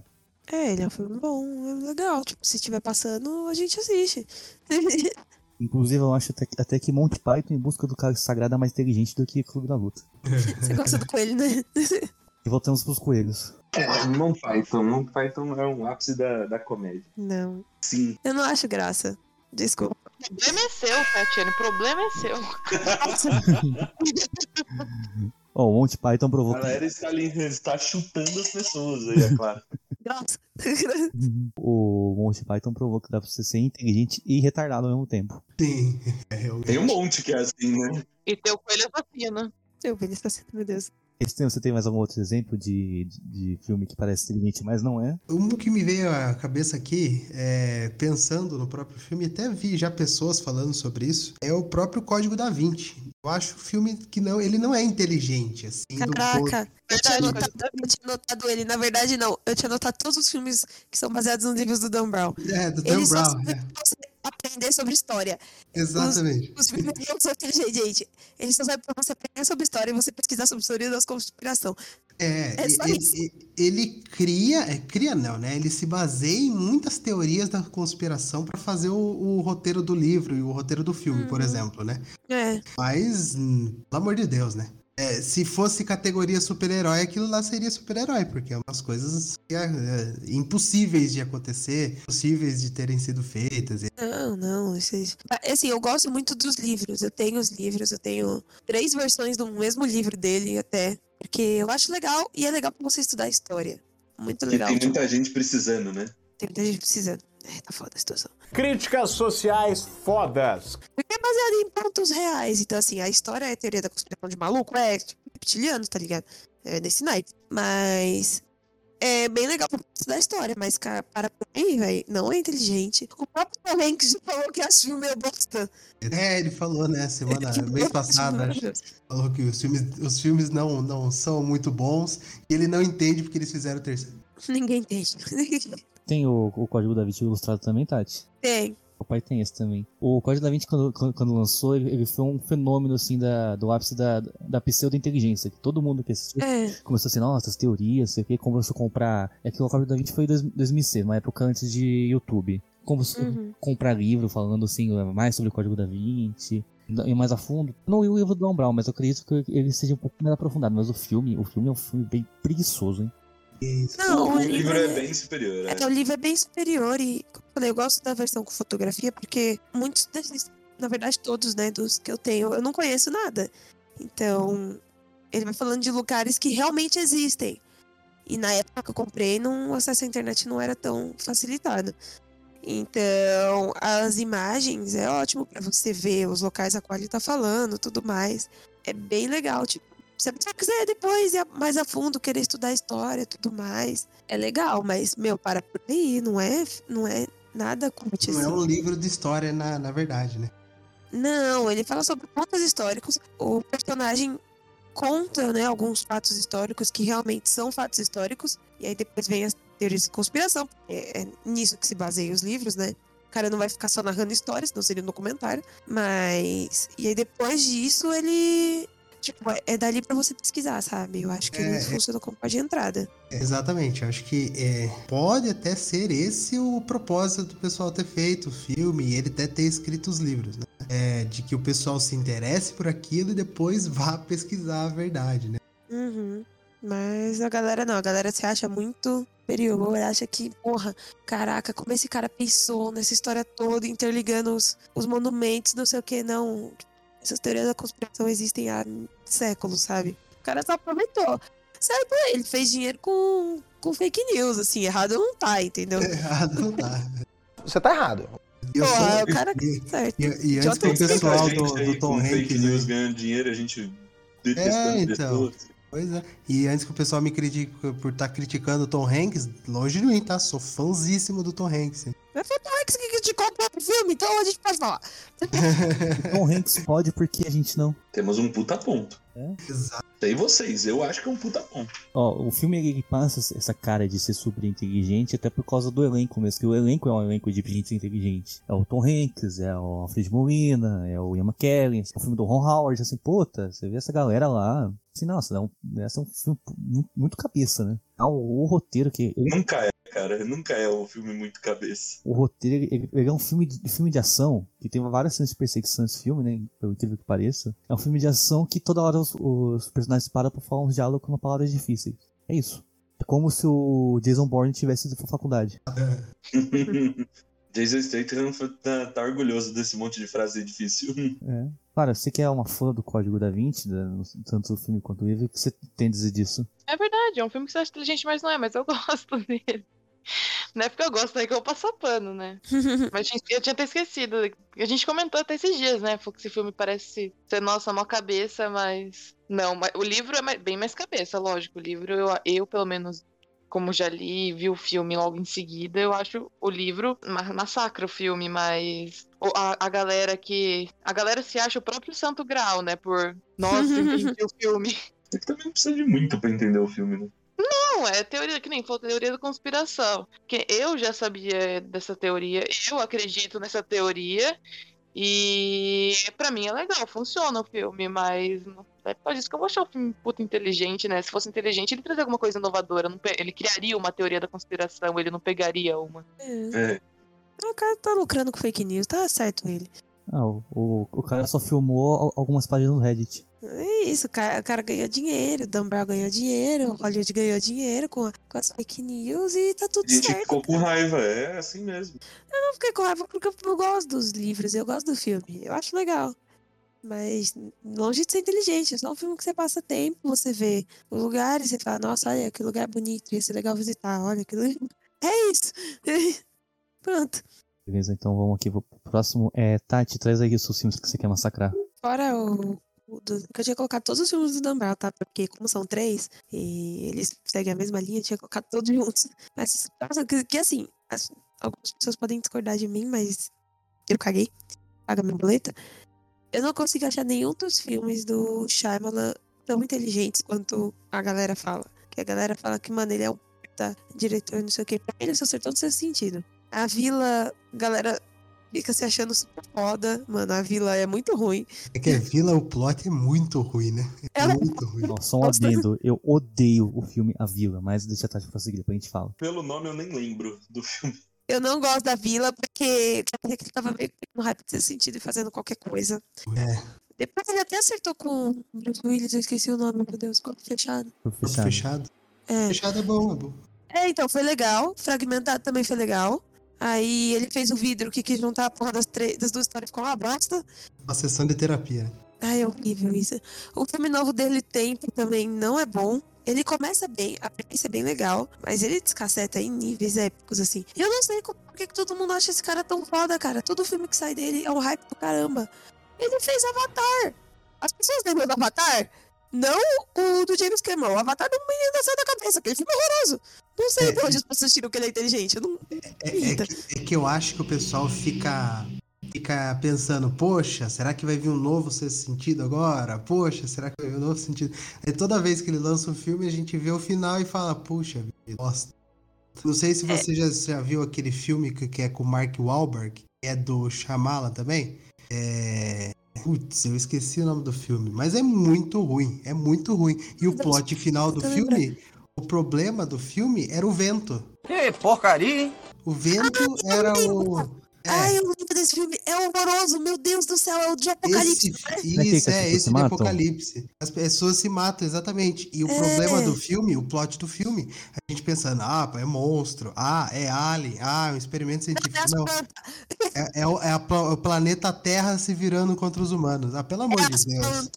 É, ele é um filme bom, é legal. Tipo, se estiver passando, a gente assiste. [LAUGHS] Inclusive, eu acho até, que- até que Monty Python em busca do cara sagrado é mais inteligente do que Clube da Luta. [LAUGHS] Você gosta do coelho, né? [LAUGHS] E voltamos pros coelhos. É, Monty Python. Monty Python é um ápice da, da comédia. Não. Sim. Eu não acho graça. Desculpa. O problema é seu, Tatiana. O problema é seu. [LAUGHS] Ó, o Monty Python provou A galera está, ali, está chutando as pessoas aí, é claro. Nossa. [LAUGHS] o Monty Python provou que dá pra você ser inteligente e retardado ao mesmo tempo. Sim. É, realmente. Tem um monte que é assim, né? E teu coelho assassino. Eu vi ele está sendo, meu Deus. Esse você tem mais algum outro exemplo de, de, de filme que parece inteligente, mas não é? Um que me veio à cabeça aqui, é, pensando no próprio filme, até vi já pessoas falando sobre isso, é o próprio Código da Vinci. Eu acho o filme que não, ele não é inteligente, assim. Caraca, eu tinha, anotado, eu tinha anotado ele. Na verdade, não. Eu tinha anotado todos os filmes que são baseados nos livros do Dan Brown. É, do Dan Ele só Brown, serve é, aprender sobre história. exatamente. Os filmes não são inteligentes, gente. Ele só serve pra você aprender sobre história e você pesquisar sobre teoria da conspiração. É, É ele, ele- cria, é, cria não, né? Ele se baseia em muitas teorias da conspiração para fazer o, o roteiro do livro e o roteiro do filme, por Uhum. exemplo, né? É. Mas, hum, pelo amor de Deus, né? É, se fosse categoria super-herói, aquilo lá seria super-herói, porque é umas coisas é, é, impossíveis de acontecer, impossíveis de terem sido feitas. E- Não, não. Isso, é- assim, eu gosto muito dos livros. Eu tenho os livros, eu tenho três versões do mesmo livro dele até. Porque eu acho legal e é legal pra você estudar história. Muito E legal. tem tipo, muita gente precisando, né? tem muita gente precisando. É, tá foda a situação. Críticas sociais fodas. Porque é baseado em pontos reais. Então, assim, a história é teoria da conspiração de maluco, é tipo, reptiliano, tá ligado? É nesse naipe. Mas é bem legal pra estudar a história, mas, cara, para pra mim, velho, não é inteligente. O próprio Tom Hanks já falou que acha o meu bosta. É, ele falou, né, semana, [LAUGHS] mês passado, acho, falou que os filmes, os filmes não, não são muito bons e ele não entende porque eles fizeram o terceiro. Ninguém entende. [LAUGHS] Tem o, o Código da Vinci ilustrado também, Tati? Tem. O pai tem esse também. O Código da Vinci, quando, quando, lançou, ele, ele foi um fenômeno, assim, da, do ápice da, da pseudo-inteligência. Que todo mundo que assistiu É. começou assim, nossa, as teorias, sei o que, começou a comprar... É que o Código da Vinci foi em dois- 2006, uma época antes de YouTube. Começou Uhum. comprar livro falando, assim, mais sobre o Código da Vinci. E mais a fundo. Não li o livro do Brown, mas eu acredito que ele seja um pouco mais aprofundado. Mas o filme, o filme é um filme bem preguiçoso, hein? Não, o livro é bem superior, né? É, o livro é bem superior e, como eu falei, eu gosto da versão com fotografia porque muitos desses, na verdade todos, né, dos que eu tenho, eu não conheço nada. Então, ele vai falando de lugares que realmente existem. E na época que eu comprei, não, o acesso à internet não era tão facilitado. Então, as imagens é ótimo pra você ver os locais a qual ele tá falando, tudo mais. É bem legal, tipo, pessoa quiser depois ir mais a fundo, querer estudar história, tudo mais, é legal, mas meu, para por aí, não é, não é nada cult Não é um livro de história, na, na verdade, né? Não, ele fala sobre fatos históricos. O personagem conta, né, alguns fatos históricos que realmente são fatos históricos. E aí depois vem as teorias de conspiração. É, é nisso que se baseiam os livros, né? O cara não vai ficar só narrando histórias, senão seria um documentário. Mas. E aí depois disso ele. Tipo, é- é dali pra você pesquisar, sabe? Eu acho que É, ele é. funciona como porta de entrada. Exatamente, eu acho que é, pode até ser esse o propósito do pessoal ter feito o filme e ele até ter escrito os livros, né? É, de que o pessoal se interesse por aquilo e depois vá pesquisar a verdade, né? Uhum. Mas a galera não, a galera se acha muito superior, acha que, porra, caraca, como esse cara pensou nessa história toda, interligando os, os monumentos, não sei o que, não. Essas teorias da conspiração existem há séculos, sabe? O cara só aproveitou. Certo, ele fez dinheiro com, com fake news, assim, errado não tá, entendeu? [LAUGHS] Errado não dá. Você tá errado. E eu Porra, sou- o cara e, certo. e, e antes que o pessoal do, do Tom com fake Hanks... news né? ganhando dinheiro, a gente detestando É, então. pessoas. Pois é. E antes que o pessoal me critique por estar criticando o Tom Hanks, longe de mim, tá? Sou fãzíssimo do Tom Hanks. Mas foi o Tom Hanks que criticou o próprio filme, então a gente pode falar. [LAUGHS] Tom Hanks pode porque a gente não. Temos um puta ponto. Exato. Sei vocês, eu acho que é um puta ponto. Ó, o filme ele passa essa cara de ser super inteligente até por causa do elenco mesmo, que o elenco é um elenco de gente inteligente. É o Tom Hanks, é o Alfred Molina, é o Ian McKellen, é o filme do Ron Howard, assim, puta, você vê essa galera lá, assim, nossa, é um, essa é um filme muito, cabeça, né? Ah, o, o roteiro que... ele- Nunca é, cara. Nunca é um filme muito cabeça. o roteiro, ele, ele- ele é um filme de, filme de ação, que tem várias cenas de perseguição nesse filme, né? Pelo incrível que pareça. É um filme de ação que toda hora os, os personagens param pra falar uns diálogos com palavras difíceis. É isso. É como se o Jason Bourne tivesse ido pra faculdade. [LAUGHS] [LAUGHS] Jason Statham tá, tá orgulhoso desse monte de frase difícil. [LAUGHS] É. Cara, você que é uma fã do Código da Vinci, tanto o filme quanto o livro, o que você tem a dizer disso? É verdade, é um filme que você acha inteligente, mas não é, mas eu [LAUGHS] gosto dele. Não é porque eu gosto, é que eu passo pano, né? [LAUGHS] Mas gente- eu tinha até esquecido. A gente comentou até esses dias, né? Falou que esse filme parece ser, nossa, mó cabeça, mas. Não, mas o livro é bem mais cabeça, lógico. O livro, eu, eu pelo menos, como já li, vi o filme logo em seguida, eu acho o livro ma- massacra o filme, mas. A, a galera que. A galera se acha o próprio Santo Grau, né? Por. Nossa, [LAUGHS] entendi o filme. Você também não precisa de muito pra entender o filme, né? Não, é teoria, que nem falou, teoria da conspiração. Que eu já sabia dessa teoria, eu acredito nessa teoria. E pra mim é legal, funciona o filme, mas é por isso que eu vou achar o filme puta inteligente, né? Se fosse inteligente, ele traria alguma coisa inovadora. Ele criaria uma teoria da conspiração, ele não pegaria uma. É. O cara tá lucrando com fake news, tá certo ele. Ah, o, o, o cara só filmou al- algumas páginas no Reddit. É isso, o cara, o cara ganhou dinheiro, o Dan Brown ganhou dinheiro, o Hollywood ganhou dinheiro com, com as fake news e tá tudo A gente certo. ficou com raiva, é assim mesmo. Eu não fiquei com raiva porque eu, eu gosto dos livros, eu gosto do filme, eu acho legal. Mas longe de ser inteligente, é só um filme que você passa tempo, você vê os lugares, você fala, nossa, olha que lugar bonito, ia ser legal visitar, olha que. [LAUGHS] É isso. [LAUGHS] Pronto. Beleza, então vamos aqui pro próximo. É, Tati, traz aí os seus filmes que você quer massacrar. Fora o. o do, que eu tinha colocado todos os filmes do Brown, tá? Porque, como são três, e eles seguem a mesma linha, eu tinha colocado todos juntos. Mas, nossa, que, que assim, as- algumas pessoas podem discordar de mim, mas eu caguei. Paga minha boleta. Eu não consigo achar nenhum dos filmes do Shyamalan tão inteligentes quanto a galera fala. Que a galera fala que, mano, ele é um puta diretor, não sei o quê. Pra ele, isso acertou no seu sentido. A Vila, galera fica se achando super foda. Mano, a Vila é muito ruim. É que a Vila, o plot é muito ruim, né? É Ela- muito ruim. Nossa, só um adendo. Eu odeio o filme A Vila, mas deixa a Tati prosseguir, depois a gente fala. Pelo nome eu nem lembro do filme. Eu não gosto da Vila porque parecia que ele tava meio que no hype de sentido e fazendo qualquer coisa. É, Depois ele até acertou com o Bruce Willis, eu esqueci o nome, meu Deus, corpo fechado. Corpo fechado. fechado. É. Fechado é bom, é bom. é, então, foi legal. Fragmentado também foi legal. Aí ele fez o vidro que quis juntar a porra das, das duas histórias ficou uma bosta. Uma sessão de terapia. Ai, é horrível isso. O filme novo dele, Tempo, também não é bom. Ele começa bem, a premissa é bem legal, mas ele descaceta em níveis épicos, assim. E eu não sei por que todo mundo acha esse cara tão foda, cara. Todo filme que sai dele é um hype do caramba. Ele fez Avatar. As pessoas lembram do Avatar? Não o do James Cameron. O Avatar do menino nasceu da cabeça. Aquele filme é horroroso. Não sei É. de onde as pessoas tiram que ele é inteligente. Eu não... É, é que, é que eu acho que o pessoal fica, fica pensando, poxa, será que vai vir um novo sexto sentido agora? Poxa, será que vai vir um novo sentido? Aí toda vez que ele lança um filme, a gente vê o final e fala, puxa, bosta. Não sei se você já, já viu aquele filme que, que é com o Mark Wahlberg, que é do Shyamalan também. É... Putz, eu esqueci o nome do filme, mas é muito ruim, é muito ruim. E o plot final do filme, o problema do filme era o vento. Que porcaria, hein? O vento era o. É, Ai, eu lembro desse filme. É horroroso. Meu Deus do céu. É o de Apocalipse. esse, é? É que isso, as é, pessoas esse se de matam? Apocalipse. As pessoas se matam, exatamente. E o É. problema do filme, o plot do filme, a gente pensando, ah, é monstro, ah, é alien, ah, é um experimento É científico. Não, é, é o, é a o planeta Terra se virando contra os humanos. Ah, pelo amor É de Deus. plantas.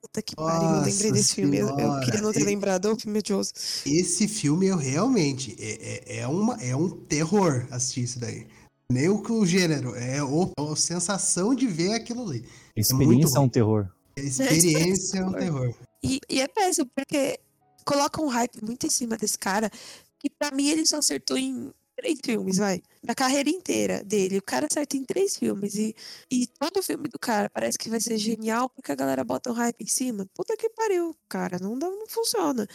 Puta que pariu. Eu lembrei desse filme. Eu, eu queria não ter e- lembrado. É um filme odioso. Esse filme, eu realmente, é, é, é, uma, é um terror assistir isso daí. Nem o, o gênero, é o, a sensação de ver aquilo ali. A experiência é, um terror. Experiência é um [LAUGHS] terror. E, e é péssimo, porque coloca um hype muito em cima desse cara. Que pra mim ele só acertou em três filmes, vai. Na carreira inteira dele. O cara acerta em três filmes. E, e todo filme do cara parece que vai ser genial porque a galera bota um hype em cima. Puta que pariu, cara. Não, dá, não funciona.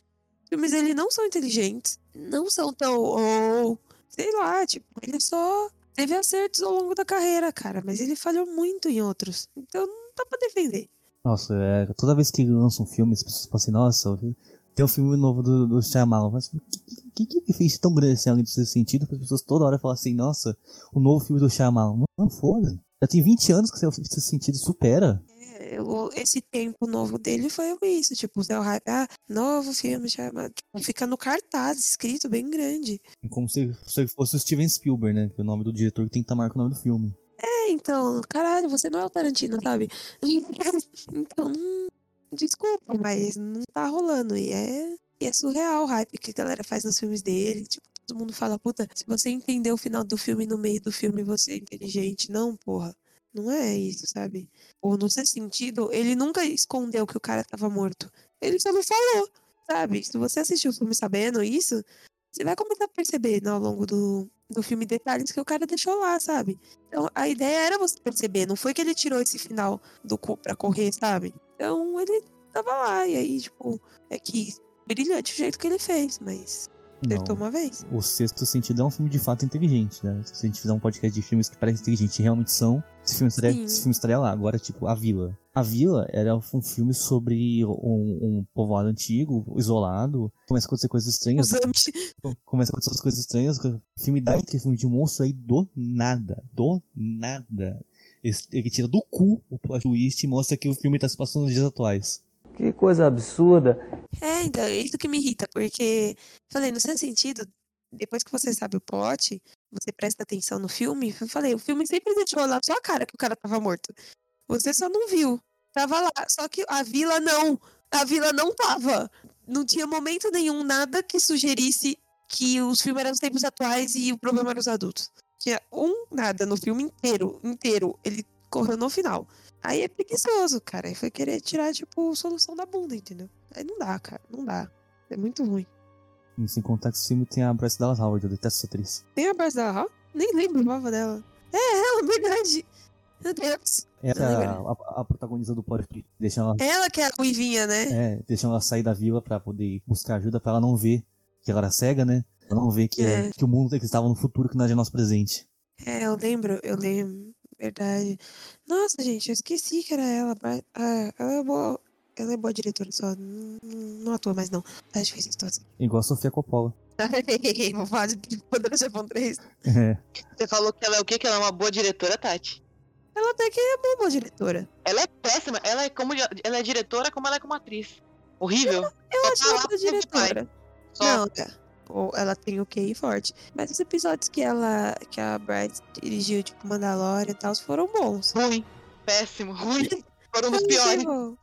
Os filmes dele não são inteligentes. Não são tão. Ou, sei lá, tipo, ele só teve acertos ao longo da carreira, cara. Mas ele falhou muito em outros. Então não dá pra defender. Nossa, é, toda vez que lança um filme, as pessoas falam assim, nossa, tem um filme novo do, do Shyamalan. Mas o que, que, que fez tão grande assim, além desse sentido, para as pessoas toda hora falar assim, nossa, o novo filme do Shyamalan. Não, foda. Já tem 20 anos que esse sentido supera. É, o- esse tempo novo dele foi isso, tipo, o hype, ah, novo filme, chama, tipo, fica no cartaz, escrito bem grande. Como se, se fosse o Steven Spielberg, né? Que é o nome do diretor que tem que tamar com o nome do filme. É, então, caralho, você não é o Tarantino, sabe? [LAUGHS] Então, não- desculpa, mas não tá rolando, e é, e é surreal o hype que a galera faz nos filmes dele, tipo, todo mundo fala, puta, se você entender o final do filme no meio do filme, você é inteligente, não, porra. Não é isso, sabe? Ou no seu sentido, ele nunca escondeu que o cara tava morto. Ele só não falou, sabe? Se você assistiu o filme sabendo isso, você vai começar a perceber né, ao longo do, do filme detalhes que o cara deixou lá, sabe? Então a ideia era você perceber, não foi que ele tirou esse final do cu pra correr, sabe? Então ele tava lá, e aí, tipo, é que brilhante o jeito que ele fez, mas acertou uma vez. O Sexto Sentido é um filme de fato inteligente, né? Se a gente fizer um podcast de filmes que parecem inteligentes realmente são, esse filme, estaria, esse filme estaria lá. Agora, tipo, A Vila. A Vila era um filme sobre um, um povoado antigo, isolado. Começa a acontecer coisas estranhas. Começa a acontecer coisas estranhas. O filme dá aquele filme de monstro aí do nada. Do nada. Ele tira do cu o plot twist e mostra que o filme tá se passando nos dias atuais. Que coisa absurda. É, então, é isso que me irrita, porque, falei, no seu sentido, depois que você sabe o plot, você presta atenção no filme, eu falei, o filme sempre deixou lá na sua cara que o cara tava morto. Você só não viu. Tava lá. Só que a vila não. A vila não tava. Não tinha momento nenhum, nada que sugerisse que os filmes eram os tempos atuais e o problema era os adultos. Tinha um nada no filme inteiro, inteiro. Ele correu no final. Aí é preguiçoso, cara. Aí foi querer tirar, tipo, solução da bunda, entendeu? Aí não dá, cara. Não dá. É muito ruim. E sem contar que esse filme tem a Bryce Dallas Howard, eu detesto essa atriz. Tem a Bryce Dallas Howard? Nem lembro o nome dela. É ela, [LAUGHS] verdade. Meu Deus. Não é lembro. a, a, protagonista do plot twist. Deixa ela Ela que é a ruivinha, né? É, deixam ela sair da vila pra poder buscar ajuda, pra ela não ver que ela era cega, né? Ela não ver que, é. Que o mundo que estava no futuro que não é de nosso presente. É, eu lembro, eu lembro. Verdade. Nossa, gente, eu esqueci que era ela. Ah, ela é boa. Ela é boa diretora, só não, não atua mais, não. Tá difícil a situação. Igual a Sofia Coppola. [LAUGHS] Vou falar de Poderoso Chefão 3. É. Você falou que ela é o quê? Que ela é uma boa diretora, Tati. Ela até que é boa, boa diretora. Ela é péssima. Ela é como ela é diretora como ela é como atriz. Horrível. Eu Só acho tá ela vai. diretora. Só. Não, é. Ou ela tem o QI forte. Mas os episódios que ela, que a Bright dirigiu, tipo Mandalorian e tal, foram bons. Ruim. Péssimo. Ruim. [LAUGHS] Foram um dos Eu achei piores.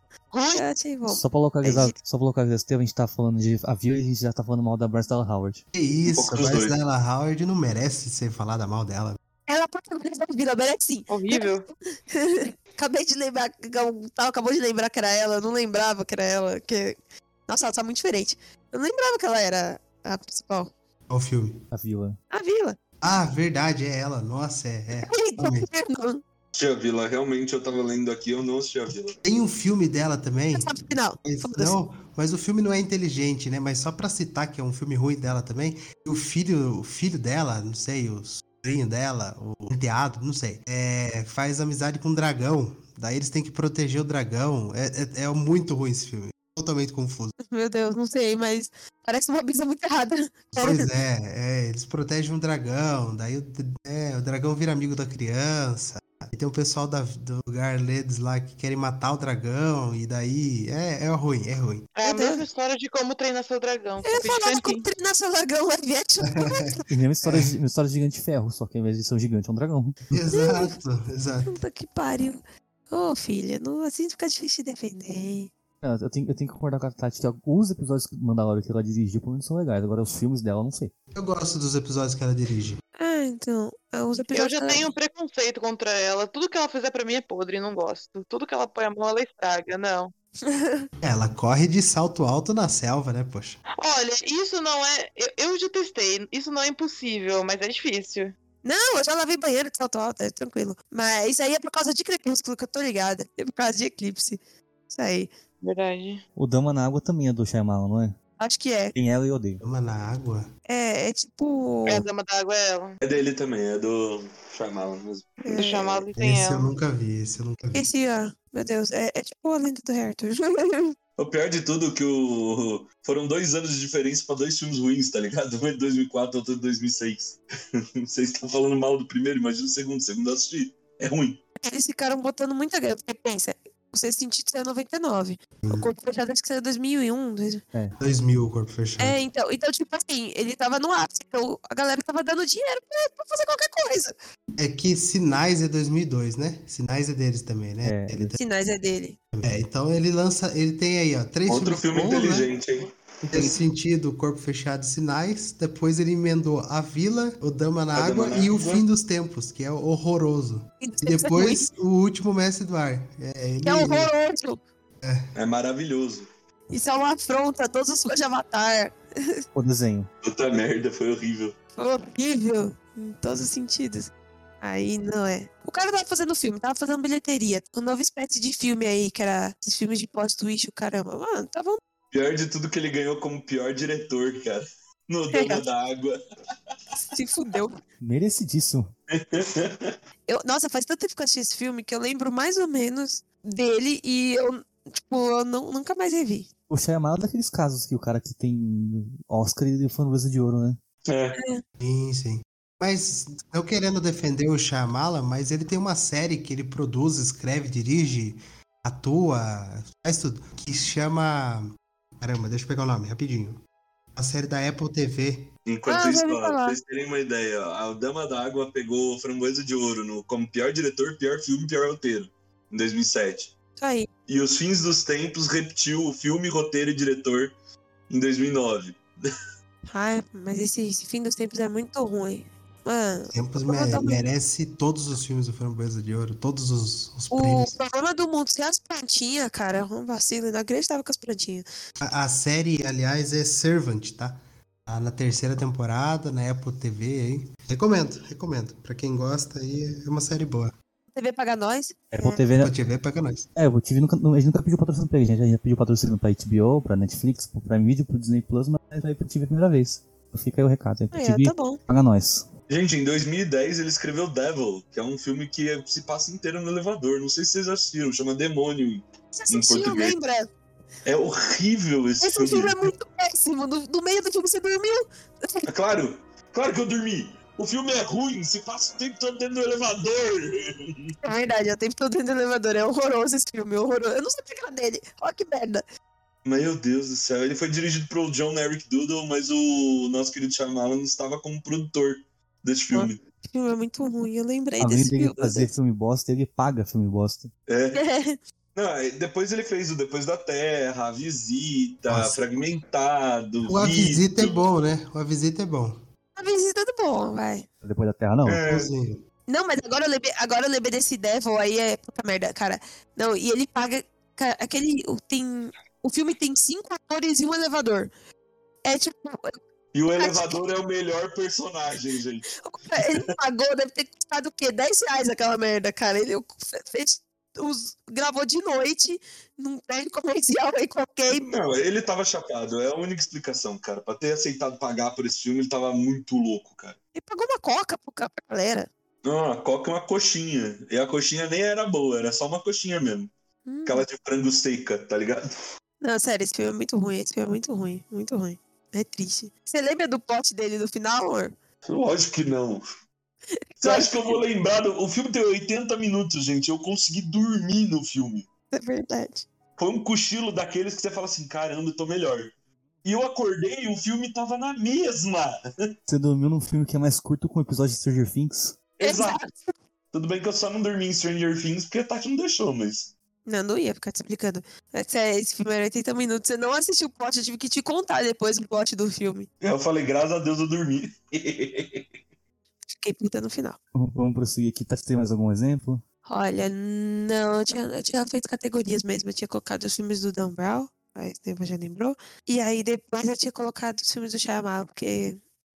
Bom. Só pra localizar, É, só pra localizar tema, a gente tá falando de a Vila e a gente já tá falando mal da Bryce Dallas Howard. Que isso, dos Bryce. Dallas Howard não merece ser falada mal dela. Ela é protagonista da vida, merece sim. Horrível. [LAUGHS] Acabei de lembrar, Tal acabou de lembrar que era ela, eu não lembrava que era ela. Que... Nossa, ela tá muito diferente. Eu não lembrava que ela era a principal. Olha o filme. A Vila. A Vila. Ah, verdade, é ela. Nossa, é. é. [LAUGHS] Não Assisti a Vila, realmente eu tava lendo aqui, eu não assisti a Vila. Tem um filme dela também. sabe o final. Mas, não, mas o filme não é inteligente, né? Mas só pra citar que é um filme ruim dela também, o filho, o filho dela, não sei, o sobrinho dela, o enteado, não sei, é, faz amizade com um dragão. Daí eles têm que proteger o dragão. É, é, é muito ruim esse filme. Totalmente confuso. Meu Deus, não sei, mas parece uma brisa muito errada. Pois [LAUGHS] é, é, eles protegem um dragão, daí o, é, o dragão vira amigo da criança. E tem o pessoal da, do Garledes lá que querem matar o dragão, e daí é, é ruim, é ruim. É a Deus. mesma história de como treinar seu dragão. Eu ia falar diferente. como treinar seu dragão live action. [LAUGHS] E mesma história, de, mesma história de gigante de ferro, só que ao invés de ser um gigante, é um dragão. Exato, exato. Puta que pariu. Ô, filha, não, assim fica difícil de defender. Não, eu, tenho, eu tenho que concordar com a Tati que alguns episódios do Mandalorian que ela dirigiu, pelo menos são legais. Agora, os filmes dela, eu não sei. Eu gosto dos episódios que ela dirige. Ah, então. Os Eu já tenho um preconceito contra ela. Tudo que ela fizer pra mim é podre, não gosto. Tudo que ela põe a mão, ela estraga. Não. [LAUGHS] Ela corre de salto alto na selva, né, poxa? Olha, isso não é. Eu, eu já testei. Isso não é impossível, mas é difícil. Não, eu já lavei banheiro de salto alto, é tranquilo. Mas isso aí é por causa de crepúsculo, que eu tô ligada. É por causa de eclipse. Isso aí. Verdade. O Dama na Água também é do Shyamalan, não é? Acho que é. Tem ela e eu odeio. Ama na água. É, é tipo. É a dama da água é ela. É dele também, é do Shyamalan mesmo. é, Do chamado e tem Esse eu ela. nunca vi, esse eu nunca vi. Esse, ó. Meu Deus, é, é tipo a lenda do Arthur. [LAUGHS] O pior de tudo é que o... foram dois anos de diferença pra dois filmes ruins, tá ligado? Um é de 2004 outro é de 2006. Vocês estão falando mal do primeiro, imagina o segundo. O segundo eu assisti. É ruim. Eles ficaram botando muita grana. Porque pensa, Sexto Sentido saiu em 99. O Corpo Fechado acho que saiu em 2001. dois- 2000 o corpo fechado. É, então, então, tipo assim, ele tava no ápice. Então a galera tava dando dinheiro pra, pra fazer qualquer coisa. É que Sinais é 2002, né? Sinais é deles também, né? É. Ele Sinais é dele. é, então ele lança, ele tem aí, ó, três Outro filme né? inteligente, hein? Nesse sentido, Corpo Fechado e Sinais. Depois ele emendou A Vila, O Dama na A Dama Água na e O Água. Fim dos Tempos, que é horroroso. E [LAUGHS] depois o último Mestre do Ar. É, ele, Que é horroroso. É maravilhoso. Isso é uma afronta a todos os fãs de Avatar. O desenho. Puta merda, foi horrível. Foi horrível. Em todos os sentidos. Aí não é. O cara tava fazendo filme, tava fazendo bilheteria. Uma nova espécie de filme aí, que era esses filmes de plot twist, o caramba. Mano, tava um Pior de tudo que ele ganhou como pior diretor, cara. No [LAUGHS] Dama da Água. se fudeu. Merecidíssimo. [LAUGHS] Eu, nossa, faz tanto tempo que eu assisti esse filme que eu lembro mais ou menos dele e eu, tipo, eu não, nunca mais revi. O Shyamalan é daqueles casos que o cara que tem Oscar e framboesa de ouro, né? É. Sim, sim. Mas eu querendo defender o Shyamalan, mas ele tem uma série que ele produz, escreve, dirige, atua, faz tudo, que chama... Caramba, deixa eu pegar o nome, rapidinho. A série da Apple TV. Enquanto Ah, isso, ó, pra falar. vocês terem uma ideia, ó, a Dama da Água pegou Framboesa de Ouro no, como pior diretor, pior filme, pior roteiro, em 2007. Isso aí. E Os Fins dos Tempos repetiu o filme, roteiro e diretor em 2009. [LAUGHS] Ai, mas esse, esse fim dos tempos é muito ruim. Mano, Tempos uma- merece todos os filmes do Framboesa de Ouro, todos os, os o prêmios. problema do mundo ser as plantinhas, cara, é um vacilo inacreditável com as plantinhas. A, a série, aliás, é Servant, tá? Tá na terceira temporada, na Apple TV aí. Recomendo, recomendo. Pra quem gosta aí, é uma série boa. TV paga nós. Apple TV, né? Apple TV pega nós. É, o TV nunca, não- a gente nunca pediu patrocínio pra ele, a gente já pediu patrocínio pra HBO, pra Netflix, pro Prime Video, pro Disney Plus, mas vai pro TV a primeira vez. Então Fica aí o recado, Apple Aí, ó, TV, tá bom. paga nós. Gente, em 2010 ele escreveu Devil, que é um filme que se passa inteiro no elevador. Não sei se vocês assistiram, chama Demônio. Você assistiu, lembra? É horrível esse, Esse filme filme. é muito péssimo. No, no meio do filme você dormiu. É claro, claro que eu dormi. O filme é ruim, se passa o tempo todo dentro do elevador. É verdade, eu tempo todo dentro do elevador. É horroroso esse filme, horroroso. Eu não sei porque era dele. Olha que merda. Meu Deus do céu, ele foi dirigido pelo John Eric Doodle, mas o nosso querido Shyamalan estava como produtor desse filme. Esse filme é muito ruim. Eu lembrei Além desse dele filme. fazer filme bosta, ele paga filme bosta. É, [LAUGHS] Não, depois ele fez o Depois da Terra, a Visita, Nossa. Fragmentado, O A Visto. Visita é bom, né? O A Visita é bom. A visita do bom, vai. Depois da Terra, não. É. Não, mas agora eu lembrei, agora eu lembrei desse Devil aí é puta merda, cara. Não, e ele paga. cara, aquele. o- Tem, o filme tem cinco atores e um elevador. É tipo. E o elevador é o melhor personagem, gente. [LAUGHS] Ele pagou, deve ter custado o quê? 10 reais aquela merda, cara. Ele fez. Os, gravou de noite num prédio comercial aí qualquer. Não, ele tava chapado. É a única explicação, cara. Pra ter aceitado pagar por esse filme, ele tava muito louco, cara. Ele pagou uma coca pro pra galera. Não, a coca é uma coxinha. E a coxinha nem era boa, era só uma coxinha mesmo. Hum. Aquela de frango seca, tá ligado? Não, sério, esse filme é muito ruim. Esse filme é muito ruim. Muito ruim. É triste. Você lembra do plot dele no final, amor? Lógico que não. Você acha que eu vou lembrar? do- O filme tem 80 minutos, gente. Eu consegui dormir no filme. É verdade. Foi um cochilo daqueles que você fala assim: caramba, eu tô melhor. E eu acordei e o filme tava na mesma. Você dormiu num filme que é mais curto com o episódio de Stranger Things? Exato. Tudo bem que eu só não dormi em Stranger Things porque a Tati não deixou, mas. Não, não ia ficar te explicando. Esse, é- esse filme era 80 minutos. Você não assistiu o plot, eu tive que te contar depois o plot do filme. Eu falei, graças a Deus eu dormi. Fiquei puta no final. Vamos prosseguir aqui. Tá, tem mais algum exemplo? Olha, não, eu tinha, eu tinha feito categorias mesmo. Eu tinha colocado os filmes do Dan Brown, mas tempo já lembrou. E aí depois eu tinha colocado os filmes do Shyamalan, porque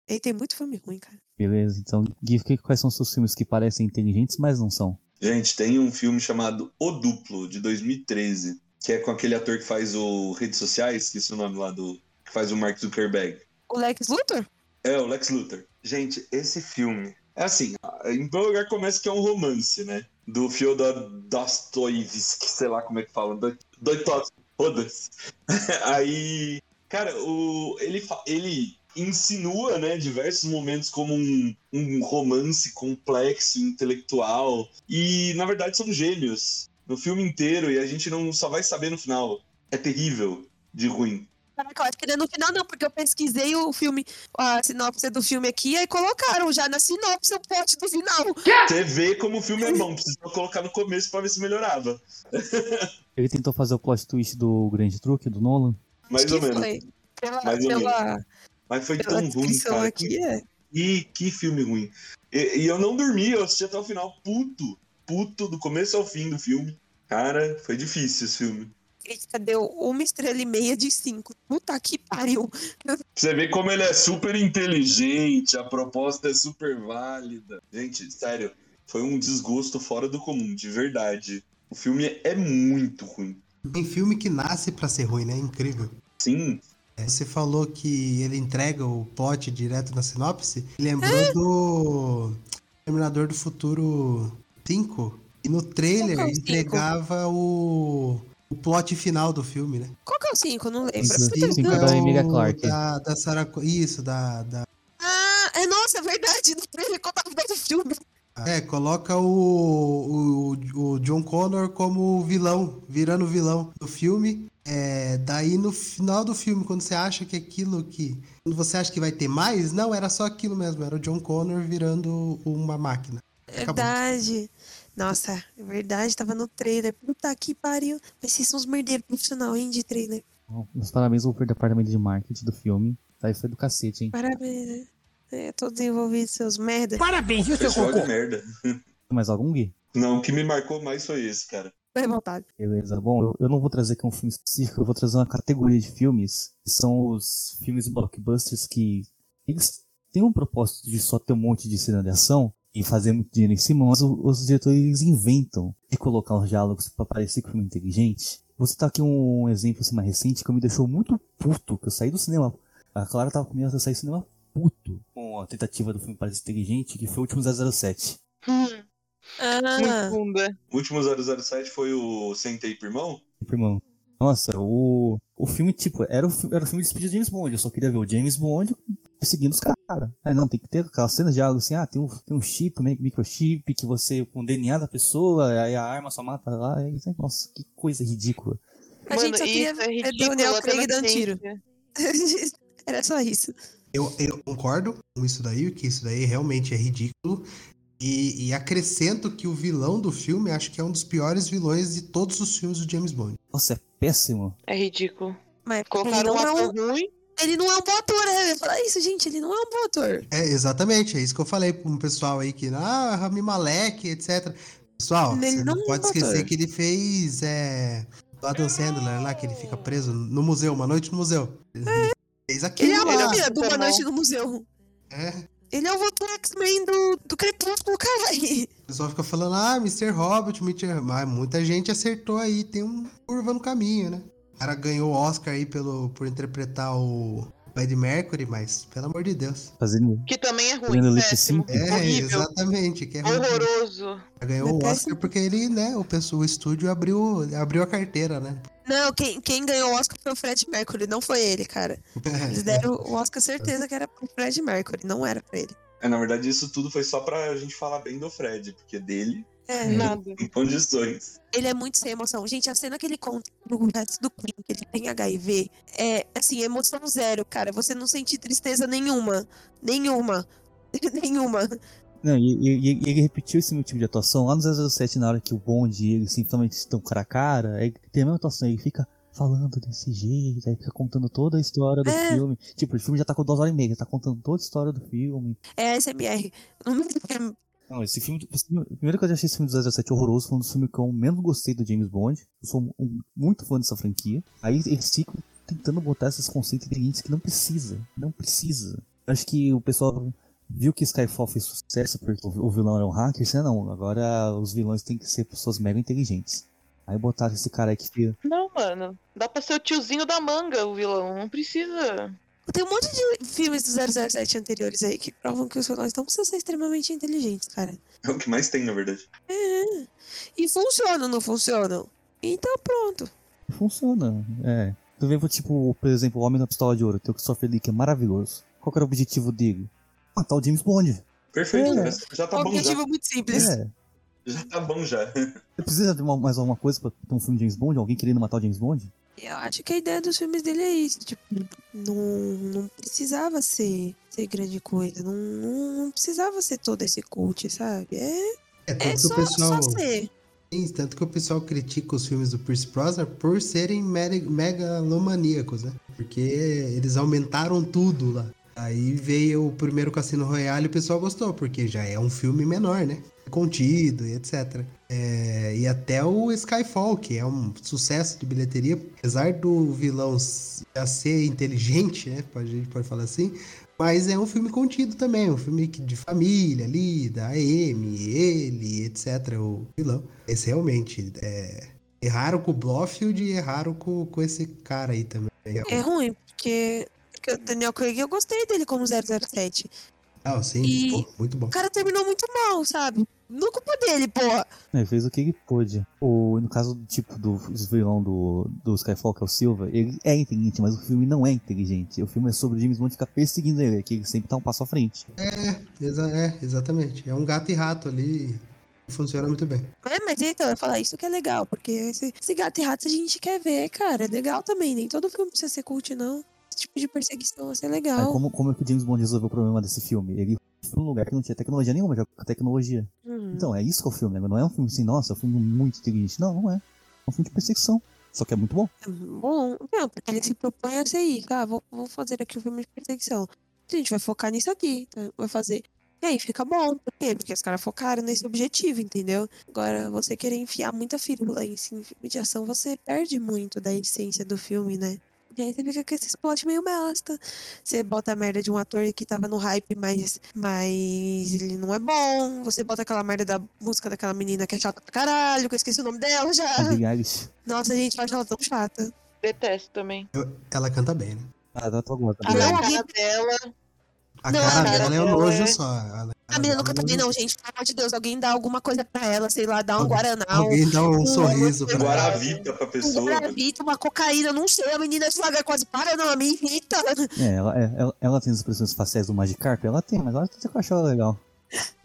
ele tem muito filme ruim, cara. Beleza, então, Gui, quais são os seus filmes que parecem inteligentes, mas não são? Gente, tem um filme chamado O Duplo, de 2013, que é com aquele ator que faz o Redes Sociais, esqueci o nome lá do. que faz o Mark Zuckerberg. O Lex Luthor? É, o Lex Luthor. Gente, esse filme. É assim, em primeiro lugar começa que é um romance, né? Do Fyodor Dostoiévski, sei lá como é que fala. Do- Dostoiévski, foda-se. [LAUGHS] Aí, cara, o, ele, ele insinua, né, diversos momentos como um, um romance complexo, intelectual. E, na verdade, são gêmeos no filme inteiro e a gente não só vai saber no final. É terrível de ruim. Caraca, eu acho que não é no final, não, porque eu pesquisei o filme, a sinopse do filme aqui, aí colocaram já na sinopse o plot do final. Você vê como o filme é bom, precisou colocar no começo pra ver se melhorava. [LAUGHS] Ele tentou fazer o plot twist do Grande Truque, do Nolan. Mais ou menos. foi. Pela, Mais ou pela, Mas foi pela tão ruim, cara. aqui, é. E que filme ruim. E, e eu não dormi, eu assisti até o final puto. Puto, do começo ao fim do filme. Cara, foi difícil esse filme. A crítica deu uma estrela e meia de cinco. Puta que pariu. Você vê como ele é super inteligente, a proposta é super válida. Gente, sério, foi um desgosto fora do comum, de verdade. O filme é muito ruim. Tem filme que nasce pra ser ruim, né? Incrível. Sim, Você falou que ele entrega o plot direto na sinopse. Lembrou do Terminador do Futuro 5. E no trailer é o entregava o, o plot final do filme, né? Qual que é o cinco? Não lembro. Isso, Puta, cinco da É Emilia o Clarke. Da, da Sarah... Isso, da, da... Ah, é nossa, é verdade. No trailer contava o do filme. É, coloca o, o, o John Connor como vilão, virando vilão do filme. É, daí no final do filme, quando você acha que aquilo que. Quando você acha que vai ter mais, não, era só aquilo mesmo, era o John Connor virando uma máquina. Acabou. Verdade. Nossa, é verdade, tava no trailer. Puta que pariu. Mas vocês são os merdeiros profissional, hein, de trailer. Meus parabéns ao departamento de marketing do filme. Tá, isso foi do cacete, hein? Parabéns, né? É, todos envolvidos, seus merda. Parabéns, viu, seu cocô? merda. Tem mais algum, Gui? Não, o que me marcou mais foi esse, cara. Foi revoltado. Beleza, bom, eu, eu não vou trazer aqui um filme específico, eu vou trazer uma categoria de filmes, que são os filmes blockbusters que eles têm um propósito de só ter um monte de cena de ação e fazer muito dinheiro em cima, mas o- os diretores eles inventam de colocar os diálogos pra parecer que o filme é inteligente. Vou citar aqui um exemplo assim, mais recente que me deixou muito puto, que eu saí do cinema. A Clara tava comigo, eu saí do cinema puto com a tentativa do filme parecer inteligente, que foi o último 007. Hum, Ah, muito bunda. O último 007 foi o Sentei por Irmão? Irmão. Nossa, o, o filme, tipo, era o, era o filme de despedida de James Bond. Eu só queria ver o James Bond perseguindo os caras. Aí não, tem que ter aquelas cenas de algo assim, ah, tem um, tem um chip, um microchip, que você, com o DNA da pessoa, aí a arma só mata lá. Aí, nossa, que coisa ridícula. a gente só queria é ver ridículo. Daniel Craig dando tiro. [LAUGHS] Era só isso. Eu, eu concordo com isso daí, que isso daí realmente é ridículo. E, e acrescento que o vilão do filme acho que é um dos piores vilões de todos os filmes do James Bond. Nossa, é péssimo. É ridículo. Mas ele Colocaram um não, é um, ator ruim. ele não é um bom ator, né? Eu ia falar isso, gente. Ele não é um bom ator. É, exatamente, é isso que eu falei para um pessoal aí que, ah, Rami Malek, etc. Pessoal, Ele você não não é pode um esquecer ator. que ele fez é, do Adam Sandler lá, que ele fica preso no museu, uma noite no museu. Ele fez Ele é aquilo a lá. múmia do Uma Noite no Museu. É, Ele é o voto X-Men do, do Crepúsculo, caralho. [LAUGHS] o pessoal fica falando, ah, Mr. Hobbit, Mr. Mas muita gente acertou aí, tem um curva no caminho, né? O cara ganhou o Oscar aí pelo, por interpretar o Ed Mercury, mas, pelo amor de Deus. Fazendo. Que também é ruim. Fazendo lip péssimo. sync. É, Horrível. exatamente. Que é ruim. Horroroso. Ganhou É o péssimo. Oscar porque ele, né, o, pessoal, o estúdio abriu, abriu a carteira, né? Não, quem, quem ganhou o Oscar foi o Fred Mercury, não foi ele, cara. [LAUGHS] Eles deram o Oscar certeza que era pro Fred Mercury, não era pra ele. É, na verdade, isso tudo foi só pra gente falar bem do Fred, porque dele, É, Nada. em [LAUGHS] condições. ele é muito sem emoção. Gente, a cena que ele conta pro resto do Queen, que ele tem HIV, é, assim, emoção zero, cara. Você não sente tristeza nenhuma. Nenhuma. [LAUGHS] nenhuma. Não, e, e- e ele repetiu esse meu tipo de atuação lá no 007, na hora que o Bond e ele simplesmente estão cara a cara. Aí tem a mesma atuação, ele fica falando desse jeito, aí fica contando toda a história do É. filme. Tipo, o filme já tá com duas horas e meia, tá contando toda a história do filme. É SMR. [LAUGHS] Não esse filme. esse filme- primeiro que eu já achei esse filme do 007 horroroso, foi um dos filmes que eu menos gostei do James Bond. Eu sou um- muito fã dessa franquia. Aí eles ficam tentando botar esses conceitos inteligentes que não precisa. Não precisa. Acho que o pessoal viu que Skyfall fez sucesso porque o vilão era um hacker. Isso não, agora os vilões têm que ser pessoas mega inteligentes. Aí botaram esse cara aí que. Não, mano. Dá pra ser o tiozinho da manga, o vilão. Não precisa. Tem um monte de filmes do 007 anteriores aí que provam que os vilões não precisam ser extremamente inteligentes, cara. É o que mais tem, na verdade. É. E funcionam, não funcionam? Então pronto. Funciona. É. Tu vê, tipo, por exemplo, o Homem da Pistola de Ouro, tem o Christopher Lee, que é maravilhoso. Qual que era o objetivo dele? Matar o James Bond. Perfeito, É. né? Já tá bom já. Objetivo muito simples. É. Já tá bom já. Você precisa de uma- mais alguma coisa pra ter um filme de James Bond? Alguém querendo matar o James Bond? Eu acho que a ideia dos filmes dele é isso. Tipo, não, não precisava ser, ser grande coisa. Não, não, precisava ser todo esse cult, sabe? É, É, tanto é que só, o pessoal. só ser. Sim, tanto que o pessoal critica os filmes do Pierce Brosnan por serem megalomaníacos, né? Porque eles aumentaram tudo lá. Aí veio o primeiro Cassino Royale e o pessoal gostou, porque já é um filme menor, né? Contido e etc. É, e até o Skyfall, que é um sucesso de bilheteria, apesar do vilão já ser inteligente, né? A gente pode falar assim. Mas é um filme contido também, um filme de família ali, da Amy, ele, etc. O vilão. Esse realmente é. Erraram com o Blofeld e erraram com, com esse cara aí também. É ruim, porque o Daniel Craig, eu gostei dele como 007. Ah, sim, E- pô, muito bom. O cara terminou muito mal, sabe? Não é culpa dele, porra. É, fez o que ele pôde. O, no caso, tipo, do vilão do, do Skyfall, que é o Silva, ele é inteligente, mas o filme não é inteligente. O filme é sobre o James Bond ficar perseguindo ele, que ele sempre tá um passo à frente. Exa- é, exatamente. É um gato e rato ali. Funciona muito bem. É, mas então, eu ia falar isso que é legal, porque esse, esse gato e rato a gente quer ver, cara. É legal também, nem todo filme precisa ser cult, não. Esse tipo de perseguição vai ser Aí, legal. como, como é que o James Bond resolveu o problema desse filme? Ele foi num lugar que não tinha tecnologia nenhuma, já com tecnologia. Hum. Então, é isso que é o filme, né? Não é um filme assim, nossa, é um filme muito inteligente. Não, não é. É um filme de perseguição. Só que é muito bom. Bom, não, porque ele se propõe a ser isso. Ah, vou, vou fazer aqui um filme de perseguição. A gente vai focar nisso aqui, tá? vai fazer. E aí fica bom. Por quê? Porque os caras focaram nesse objetivo, entendeu? Agora, você querer enfiar muita firula em filme de ação, você perde muito da essência do filme, né? E aí você fica com esse plot meio bosta. Você bota a merda de um ator que tava no hype, mas, mas ele não é bom. Você bota aquela merda da música daquela menina que é chata pra caralho, que eu esqueci o nome dela já. A. Nossa, gente, eu acho ela tão chata. Detesto também. Ela canta bem, né? Ah, dá tua gosta. A não, cara dela. A Não, cara dela é um nojo é- só. Ela- A menina nunca ela- também não, gente. Pelo amor de Deus, alguém dá alguma coisa pra ela, sei lá, dá um Alguém- Guaraná, um Alguém dá um um- sorriso pra ela. Guaravita pra um pessoa. Guaravita, uma cocaína, não sei. A menina devagar quase para, não, a me irrita. É, ela, é- ela, ela tem as expressões faciais do Magikarp? Ela tem, mas ela tem que ela legal.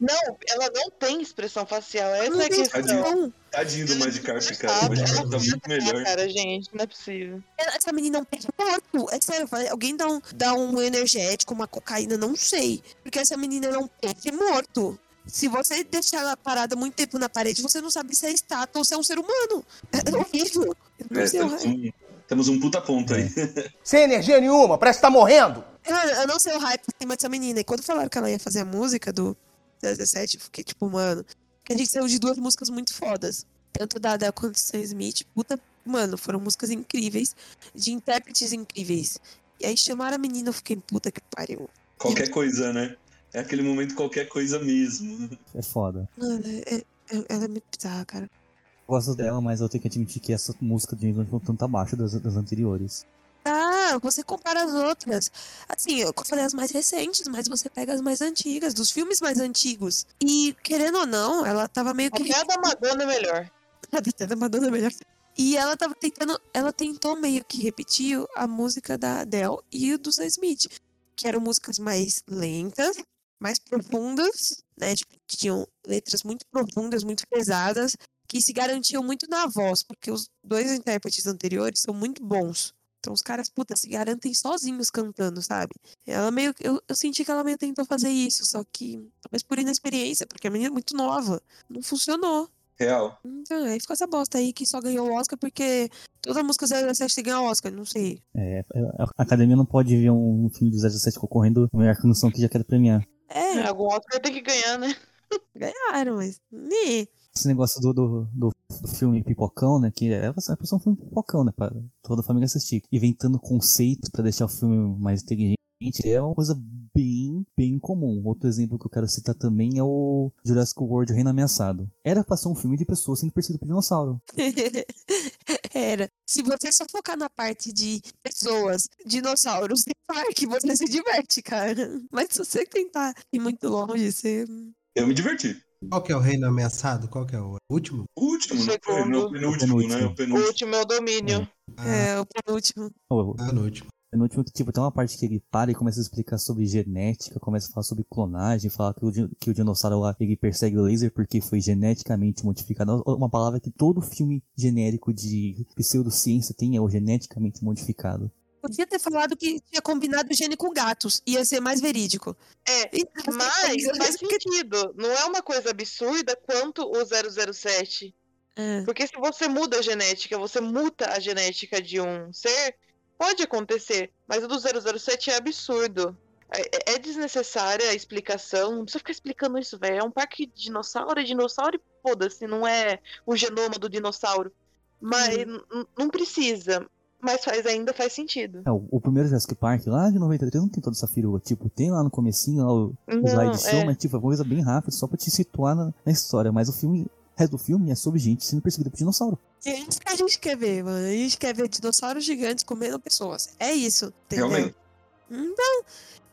Não, ela não tem expressão facial. Essa Não é a questão. expressão. Tadinho do Magikarp, cara. O Magikarp tá muito melhor. Cara, gente, não é possível. Essa menina é um peixe morto. É sério, eu falei, alguém dá um, dá um energético, uma cocaína, não sei. Porque essa menina é um peixe morto. Se você deixar ela parada muito tempo na parede, você não sabe se é estátua ou se é um ser humano. É horrível. Eu não É, sei o temos, um, temos um puta ponto aí. [LAUGHS] Sem energia nenhuma, parece que tá morrendo. Eu, eu não sei o hype em cima dessa menina. E quando falaram que ela ia fazer a música do 17, eu fiquei tipo, mano. Que a gente saiu de duas músicas muito fodas. Tanto da Adele quanto do Sam Smith. Puta, mano, foram músicas incríveis. De intérpretes incríveis. E aí chamaram a menina, eu fiquei, puta que pariu. Qualquer coisa, né? É aquele momento qualquer coisa mesmo. É foda. Mano, é- é- ela é muito bizarra, cara. Gosto dela, mas eu tenho que admitir que essa música de James Bond foi um tanto abaixo das, das anteriores. Ah, você compara as outras. Assim, eu falei as mais recentes, mas você pega as mais antigas, dos filmes mais antigos. E, querendo ou não, ela tava meio que. Até a da Madonna é melhor. [LAUGHS] Até da Madonna é melhor. E ela tava tentando. Ela tentou meio que repetir a música da Adele e do Sam Smith. Que eram músicas mais lentas, mais profundas, né? Tipo, que tinham letras muito profundas, muito pesadas, que se garantiam muito na voz, porque os dois intérpretes anteriores são muito bons. Então os caras, puta, se garantem sozinhos cantando, sabe? Ela meio. Eu, eu senti que ela meio tentou fazer isso, só que. Talvez por inexperiência, porque a menina é muito nova. Não funcionou. Real. Então, aí ficou essa bosta aí que só ganhou o Oscar porque toda música 017 tem que ganhar Oscar, não sei. É, a academia não pode ver um filme do 017 concorrendo na melhor canção que já quer premiar. É, Algum Oscar tem que ganhar, né? ganharam, mas. né. Esse negócio do, do, do, do filme Pipocão, né? Que é, é pra ser um filme Pipocão, né? Pra toda a família assistir. Inventando conceitos pra deixar o filme mais inteligente. É uma coisa bem, bem comum. Outro exemplo que eu quero citar também é o Jurassic World o Reino Ameaçado. Era pra ser um filme de pessoas sendo perseguidas por dinossauro. [LAUGHS] Era. Se você só focar na parte de pessoas, dinossauros e parque, você se diverte, cara. Mas se você tentar ir muito longe, você. Eu me diverti. Qual que é o reino ameaçado? Qual que é o último? O último. Não, o penúltimo, né? O O penúltimo. último é o domínio. Ah, É, o penúltimo. Ah, no último. No último, tipo, tem uma parte que ele para e começa a explicar sobre genética, começa a falar sobre clonagem, fala que o, que o dinossauro lá, ele persegue o laser porque foi geneticamente modificado. Uma palavra que todo filme genérico de pseudociência tem é o geneticamente modificado. Podia ter falado que tinha combinado gene com gatos. Ia ser mais verídico. É, Então, mas faz [LAUGHS] sentido. Não é uma coisa absurda quanto o 007. É. Porque se você muda a genética, você muta a genética de um ser, pode acontecer. Mas o do 007 é absurdo. É, é desnecessária a explicação. Não precisa ficar explicando isso, velho. É um parque de dinossauro, é dinossauro e foda-se, não é o genoma do dinossauro. Mas n- não precisa. Mas faz, ainda faz sentido. É, o, o primeiro Jurassic Park lá de 93 não tem toda essa firula. Tipo, tem lá no comecinho lá o Não, slideshow, é. mas tipo, é uma coisa bem rápida só pra te situar na, na história. Mas o filme, o resto do filme é sobre gente sendo perseguida por dinossauro. É isso que a gente quer ver, mano. A gente quer ver dinossauros gigantes comendo pessoas. É isso, entendeu? Realmente. Então,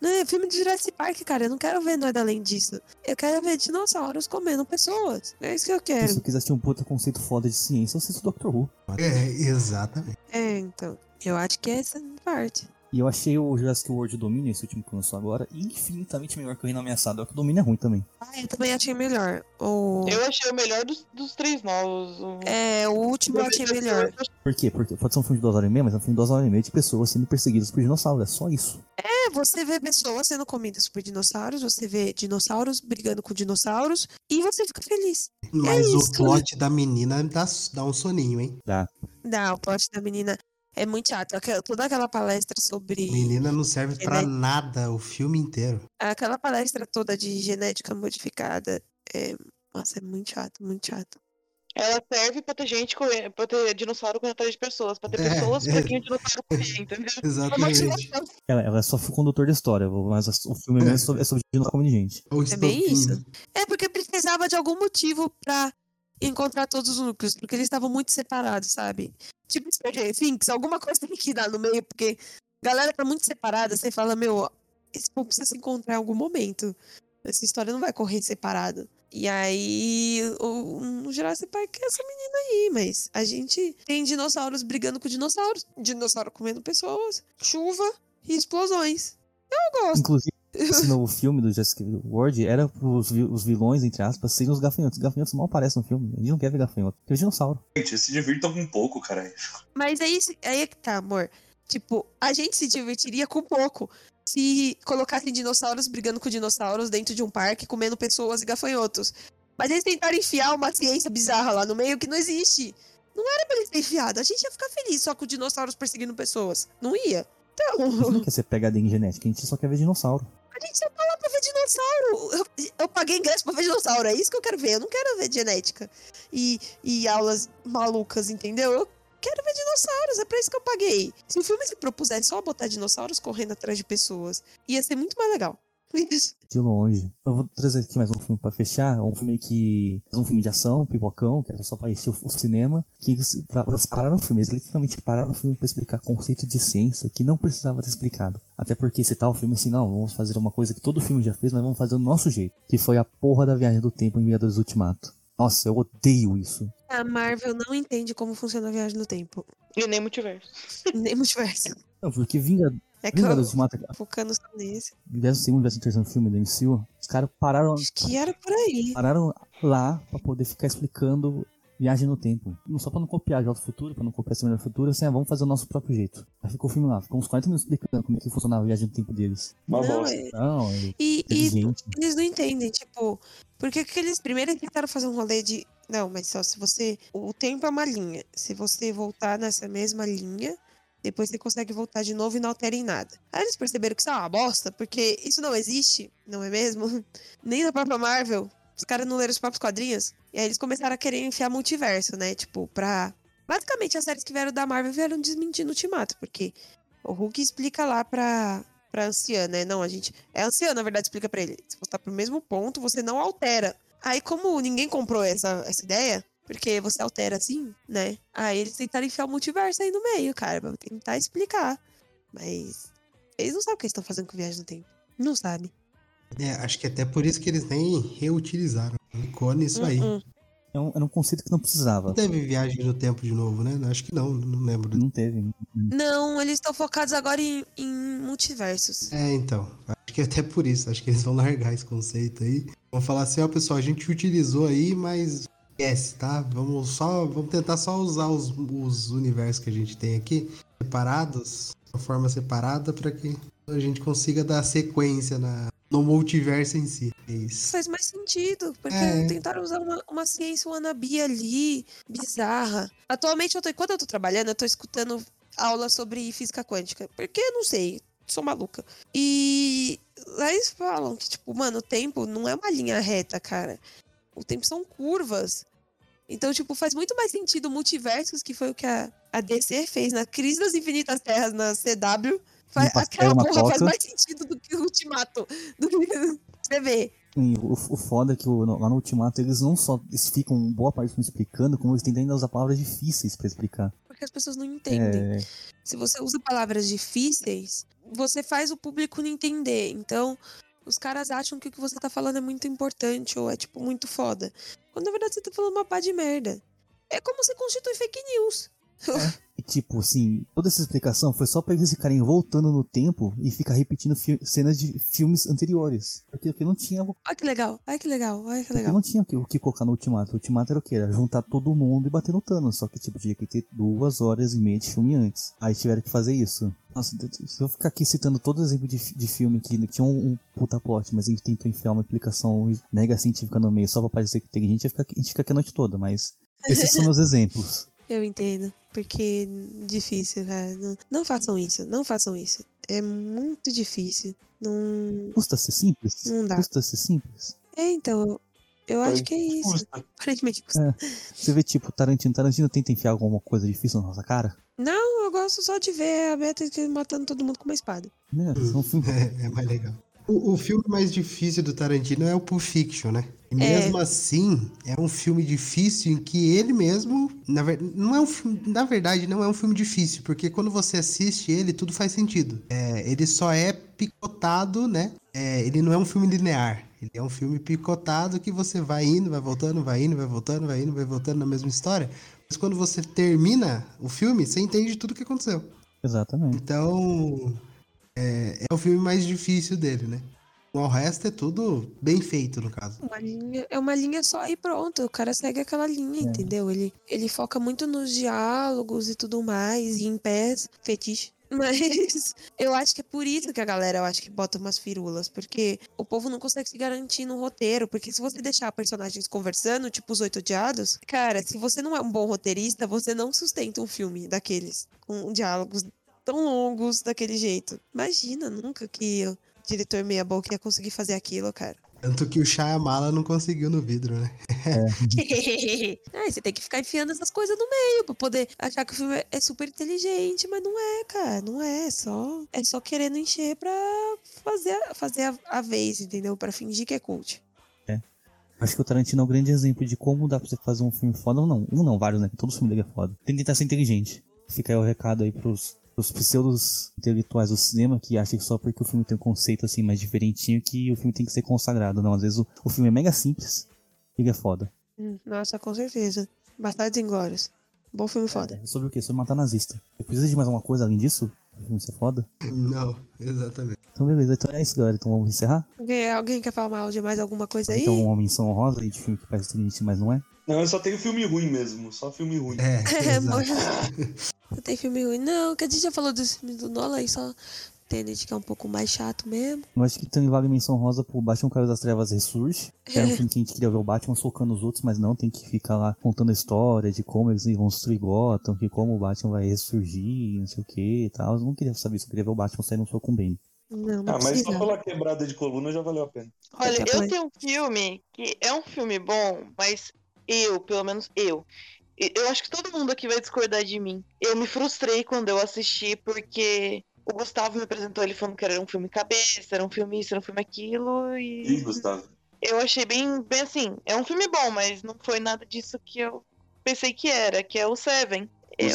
né, filme de Jurassic Park, cara, eu não quero ver nada além disso. Eu quero ver dinossauros comendo pessoas. É isso que eu Se quero. eu quiser assistir um puta conceito foda de ciência, eu assisto Doctor Who. É, exatamente. É, então. Eu acho que é essa parte. E eu achei o Jurassic World Domínio, esse último que lançou agora, infinitamente melhor que o Reino Ameaçado. É que o Domínio é ruim também. Ah, eu também achei melhor. O... Eu achei o melhor dos, dos três novos. O... É, o último eu achei melhor. Por quê? Porque pode ser um filme de duas horas e meia, mas é um filme de duas horas e meia de pessoas sendo perseguidas por dinossauros. É só isso. É, você vê pessoas sendo comidas por dinossauros, você vê dinossauros brigando com dinossauros e você fica feliz. Mas isso. o plot da menina dá, dá um soninho, hein? Dá. Não, o plot da menina é muito chato. Aquela- Toda aquela palestra sobre. Menina não serve pra Genética. nada o filme inteiro. Aquela palestra toda de genética modificada é. Nossa, é muito chato, muito chato. Ela serve pra ter gente correndo, pra ter dinossauro correndo atrás de pessoas, pra ter É, pessoas é. pra quem o dinossauro correr, entendeu? [LAUGHS] Exatamente. Ela, ela é só o condutor da história, mas o filme mesmo é sobre, é sobre dinossauro comendo gente. É bem isso. É porque precisava de algum motivo pra encontrar todos os núcleos, porque eles estavam muito separados, sabe? Tipo Stranger Things, alguma coisa tem que dar no meio, porque galera tá muito separada, você fala, meu, esse povo precisa se encontrar em algum momento. Essa história não vai correr separada. E aí, o, o Jurassic Park é essa menina aí, mas a gente tem dinossauros brigando com dinossauros, dinossauro comendo pessoas, chuva e explosões. Eu gosto. Inclusive, esse novo filme do Jurassic World era os, os vilões, entre aspas, serem os gafanhotos. Os gafanhotos mal aparecem no filme. A gente não quer ver gafanhoto. Porque é dinossauro. Gente, se divirtam um pouco, caralho. Mas isso, aí é que tá, amor. Tipo, a gente se divertiria com pouco. se colocassem dinossauros brigando com dinossauros dentro de um parque, comendo pessoas e gafanhotos. Mas eles tentaram enfiar uma ciência bizarra lá no meio que não existe. Não era pra eles ter enfiado. A gente ia ficar feliz só com dinossauros perseguindo pessoas. Não ia. Então, Não quer ser pegadinha em genética, a gente só quer ver dinossauro. A gente só tá lá pra ver dinossauro. Eu, eu paguei ingresso pra ver dinossauro. É isso que eu quero ver. Eu não quero ver genética e, e aulas malucas, entendeu? Eu quero ver dinossauros. É pra isso que eu paguei. Se o filme se propusesse só botar dinossauros correndo atrás de pessoas, ia ser muito mais legal. [LAUGHS] De longe. Eu vou trazer aqui mais um filme pra fechar. Um filme que. Um filme de ação, pipocão, que era só pra encher o, cinema. Que eles, pra- eles pararam o filme, eles literalmente pararam o filme pra explicar conceito de ciência que não precisava ter explicado. Até porque se tal filme assim, não, vamos fazer uma coisa que todo filme já fez, mas vamos fazer do nosso jeito. Que foi a porra da viagem do tempo em Vingadores Ultimato. Nossa, eu odeio isso. A Marvel não entende como funciona a viagem no tempo. E nem multiverso. [LAUGHS] Nem multiverso. Não, porque Vinga- É que eu Vingadores Ultimato, focando só nesse. segundo, o terceiro filme da MCU, os caras pararam Acho que era por aí. pararam lá pra poder ficar explicando viagem no tempo. Não só pra não copiar de Futuro, pra não copiar Semana do Futuro, assim, ah, vamos fazer o nosso próprio jeito. Aí ficou o filme lá, ficou uns 40 minutos explicando como é que funcionava a viagem no tempo deles. Uma Não, bosta. é- Não, é E, e eles não entendem, tipo, porque que eles primeiro tentaram fazer um rolê de. Não, mas só se você. O tempo é uma linha. Se você voltar nessa mesma linha, depois você consegue voltar de novo e não altera em nada. Aí eles perceberam que isso é uma bosta, porque isso não existe, não é mesmo? [LAUGHS] Nem na própria Marvel. Os caras não leram os próprios quadrinhos. E aí eles começaram a querer enfiar multiverso, né? Tipo, pra. Basicamente, as séries que vieram da Marvel vieram desmentindo o Ultimato, porque o Hulk explica lá pra, pra anciã, né? Não, a gente. É anciã, na verdade, explica pra ele. Se você tá pro mesmo ponto, você não altera. Aí, como ninguém comprou essa, essa ideia, porque você altera assim, né? Aí eles tentaram enfiar o multiverso aí no meio, cara, pra tentar explicar. Mas eles não sabem o que eles estão fazendo com viagem no tempo. Não sabem. É, acho que até por isso que eles nem reutilizaram. Ficou nisso aí. Uh-uh. É um, era um conceito que não precisava. Não teve viagem no tempo de novo, né? Acho que não, não lembro. Não teve. Não, eles estão focados agora em, em multiversos. É, então. Acho que até por isso. Acho que eles vão largar esse conceito aí. Vão falar assim, ó, pessoal, a gente utilizou aí, mas esquece, tá? Vamos só. Vamos tentar só usar os, os universos que a gente tem aqui, separados, de uma forma separada, pra que a gente consiga dar sequência na, no multiverso em si. É isso. Faz mais sentido, porque É. tentaram usar uma, uma ciência wannabe ali, bizarra. Atualmente, eu tô, enquanto eu tô trabalhando, eu tô escutando aula sobre física quântica, porque eu não sei, sou maluca. E lá eles falam que, tipo, mano, o tempo não é uma linha reta, cara. O tempo são curvas. Então, tipo, faz muito mais sentido multiversos, que foi o que a, a DC fez na Crise das Infinitas Terras na CW. Fa- Um pastel, aquela porra faz mais sentido do que o Ultimato. Do que você vê. E o, o foda é que o- lá no Ultimato eles não só eles ficam boa parte explicando, como eles tentam ainda usar palavras difíceis pra explicar. Porque as pessoas não entendem. É, Se você usa palavras difíceis, você faz o público não entender. Então, os caras acham que o que você tá falando é muito importante ou é, tipo, muito foda. Quando na verdade você tá falando uma pá de merda. É como você constitui fake news. E, tipo, assim, toda essa explicação foi só pra eles ficarem voltando no tempo e ficar repetindo cenas de filmes anteriores. Porque, porque não tinha, porque Olha que legal, olha que legal, olha que legal. não tinha o que, o que colocar no Ultimato. O Ultimato era o quê? Era juntar todo mundo e bater no Thanos. Só que, tipo, tinha que ter duas horas e meia de filme antes. Aí tiveram que fazer isso. Nossa, se eu ficar aqui citando todo exemplo de, de filme que tinha um, um puta plot, mas a gente tentou enfiar uma explicação mega científica no meio só pra parecer que tem gente, a gente, fica, a gente fica aqui a noite toda, mas esses são os [LAUGHS] exemplos. Eu entendo. Porque difícil, cara. Não, não façam isso, não façam isso. É muito difícil. Não. Custa ser simples? Não dá. Custa ser simples? É, então. Eu acho que é isso. Custa. Aparentemente custa. Você vê, tipo, Tarantino. Tarantino tenta enfiar alguma coisa difícil na nossa cara? Não, eu gosto só de ver a Beta matando todo mundo com uma espada. Né? São filmes [LAUGHS] É, é mais legal. O, o filme mais difícil do Tarantino é o Pulp Fiction, né? E É. mesmo assim, é um filme difícil em que ele mesmo, na, ver- não é um filme, na verdade, não é um filme difícil, porque quando você assiste ele, tudo faz sentido. É, ele só é picotado, né? É, ele não é um filme linear. Ele é um filme picotado que você vai indo, vai voltando, vai indo, vai voltando, vai indo, vai voltando na mesma história. Mas quando você termina o filme, você entende tudo o que aconteceu. Exatamente. Então, é, é o filme mais difícil dele, né? O resto é tudo bem feito, no caso. Uma linha, é uma linha só e pronto. O cara segue aquela linha, entendeu? Ele, ele foca muito nos diálogos e tudo mais, e em pés, fetiche. [LAUGHS] Mas eu acho que é por isso que a galera, eu acho que bota umas firulas. Porque o povo não consegue se garantir no roteiro. Porque se você deixar personagens conversando, tipo os oito odiados, cara, se você não é um bom roteirista, você não sustenta um filme daqueles. Com diálogos tão longos daquele jeito. Imagina, nunca que o diretor meia boca ia conseguir fazer aquilo, cara. Tanto que o Shyamala não conseguiu no vidro, né? [LAUGHS] Aí você tem que ficar enfiando essas coisas no meio pra poder achar que o filme é super inteligente, mas não é, cara. Não é. É só, é só querendo encher pra fazer, a- fazer a, a vez, entendeu? Pra fingir que é cult. Acho que o Tarantino é um grande exemplo de como dá pra você fazer um filme foda ou não. Um não, vários, né? Todo filme dele é foda. Tem que tentar ser inteligente. Fica aí o recado aí pros, pros pseudos intelectuais do cinema que acham que só porque o filme tem um conceito assim mais diferentinho que o filme tem que ser consagrado. Não, às vezes o, o filme é mega simples e ele é foda. Hum, Nossa, com certeza. Bastardos Inglórios. Bom filme foda. É sobre o quê? Sobre matar nazista. Precisa de mais alguma coisa além disso? O filme ser foda? Não, exatamente. Então beleza, então é isso galera. Então vamos encerrar? Alguém, alguém quer falar mal de mais alguma coisa aí? Então uma menção honrosa aí de filme que parece inteligente, mas não é. Não, eu só tenho filme ruim mesmo. Só filme ruim. É, [LAUGHS] É, [LAUGHS] tem filme ruim, não. Que a gente já falou dos filmes do Nolan aí, só Tenet que é um pouco mais chato mesmo. Eu acho que também vale menção rosa pro Batman Caiu das Trevas Ressurge. que Era um filme que a gente queria ver o Batman socando os outros, mas não, tem que ficar lá contando a história de como eles vão destruir Gotham, que como o Batman vai ressurgir, não sei o que e tal. Eu não queria saber isso, eu queria ver o Batman sair no soco com o Bane. Não, não Ah, mas só pela quebrada de coluna já valeu a pena. Olha, eu tenho um filme que é um filme bom, mas eu, pelo menos eu, e- eu acho que todo mundo aqui vai discordar de mim. Eu me frustrei quando eu assisti, porque o Gustavo me apresentou ele falando que era um filme cabeça, era um filme isso, era um filme aquilo, Ih, e Gustavo. eu achei bem, bem assim, é um filme bom, mas não foi nada disso que eu pensei que era, que é o Seven. Eu-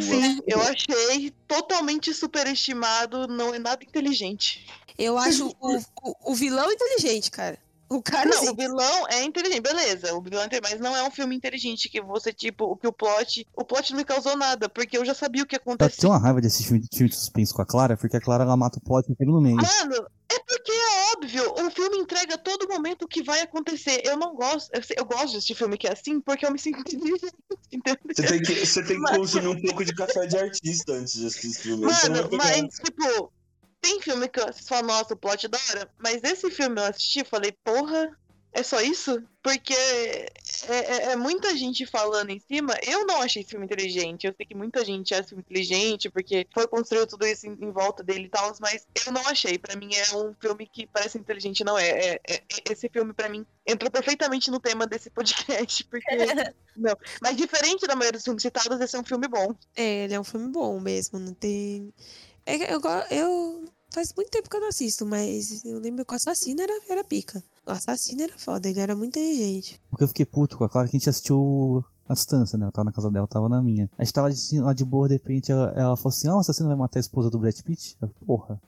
Sim, eu achei totalmente superestimado, não é nada inteligente. Eu acho o, o, o vilão inteligente, cara. O cara, Não, o vilão é inteligente, beleza. O vilão é inteligente, mas não é um filme inteligente que você, tipo, o que o plot. O plot não me causou nada, porque eu já sabia o que ia Eu tenho uma raiva desse filme, filme de suspense com a Clara, porque a Clara ela mata o plot inteiro no meio. Mano, é porque é óbvio. O filme entrega a todo momento o que vai acontecer. Eu não gosto. Eu, eu gosto desse filme que é assim, porque eu me sinto [LAUGHS] inteligente, entendeu? Você tem que, você tem que Mas- consumir um pouco de café de artista antes de assistir esse filme. Mano, mas, tipo, tem filme que você fala, nossa, o plot é da hora. Mas esse filme eu assisti e falei, porra, é só isso? Porque é, é- é muita gente falando em cima. Eu não achei esse filme inteligente. Eu sei que muita gente acha esse filme inteligente, porque foi construído tudo isso em, em volta dele e tal, mas eu não achei. Pra mim é um filme que parece inteligente, não é. É- é- é- esse filme, pra mim, entrou perfeitamente no tema desse podcast, [LAUGHS] porque. [LAUGHS] não. Mas diferente da maioria dos filmes citados, esse é um filme bom. é, ele é um filme bom mesmo, não tem... É, que eu, go- eu... Faz muito tempo que eu não assisto, mas eu lembro que o assassino era, era pica. O assassino era foda, ele era muito inteligente. Porque eu fiquei puto com a Clara que a gente assistiu a distância, né? Eu tava na casa dela, eu tava na minha. A gente tava assim, lá de boa, de repente ela, ela falou assim: Ah, o assassino vai matar a esposa do Brad Pitt? Eu, Porra.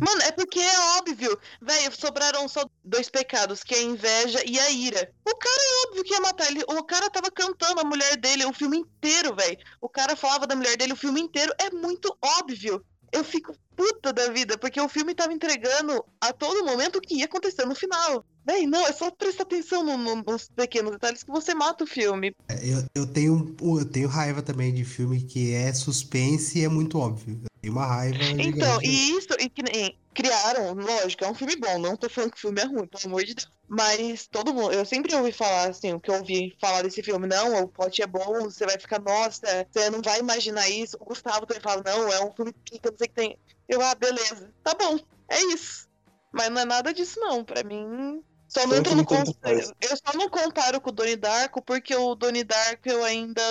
Mano, é porque é óbvio. Velho, sobraram só dois pecados, que é a inveja e a ira. O cara é óbvio que ia matar ele. O cara tava cantando a mulher dele o filme inteiro, velho. O cara falava da mulher dele o filme inteiro. É muito óbvio. Eu fico puta da vida, porque o filme tava entregando a todo momento o que ia acontecer no final. Véi, não, é só prestar atenção no- no- nos pequenos detalhes que você mata o filme. Eu, eu, tenho, eu tenho raiva também de filme que é suspense e é muito óbvio. Eu tenho uma raiva. Então, gigante. e isso, e que nem criaram, lógico, é um filme bom, não tô falando que o filme é ruim, pelo amor de Deus. Mas todo mundo, eu sempre ouvi falar, assim, o que eu ouvi falar desse filme, não, o plot é bom, você vai ficar, nossa, você não vai imaginar isso. O Gustavo também fala, não, é um filme pica, não sei o que tem. Eu, ah, beleza, tá bom, é isso. Mas não é nada disso, não, pra mim. Só não entra no. Eu só não comparo com o Donnie Darko, porque o Donnie Darko eu ainda.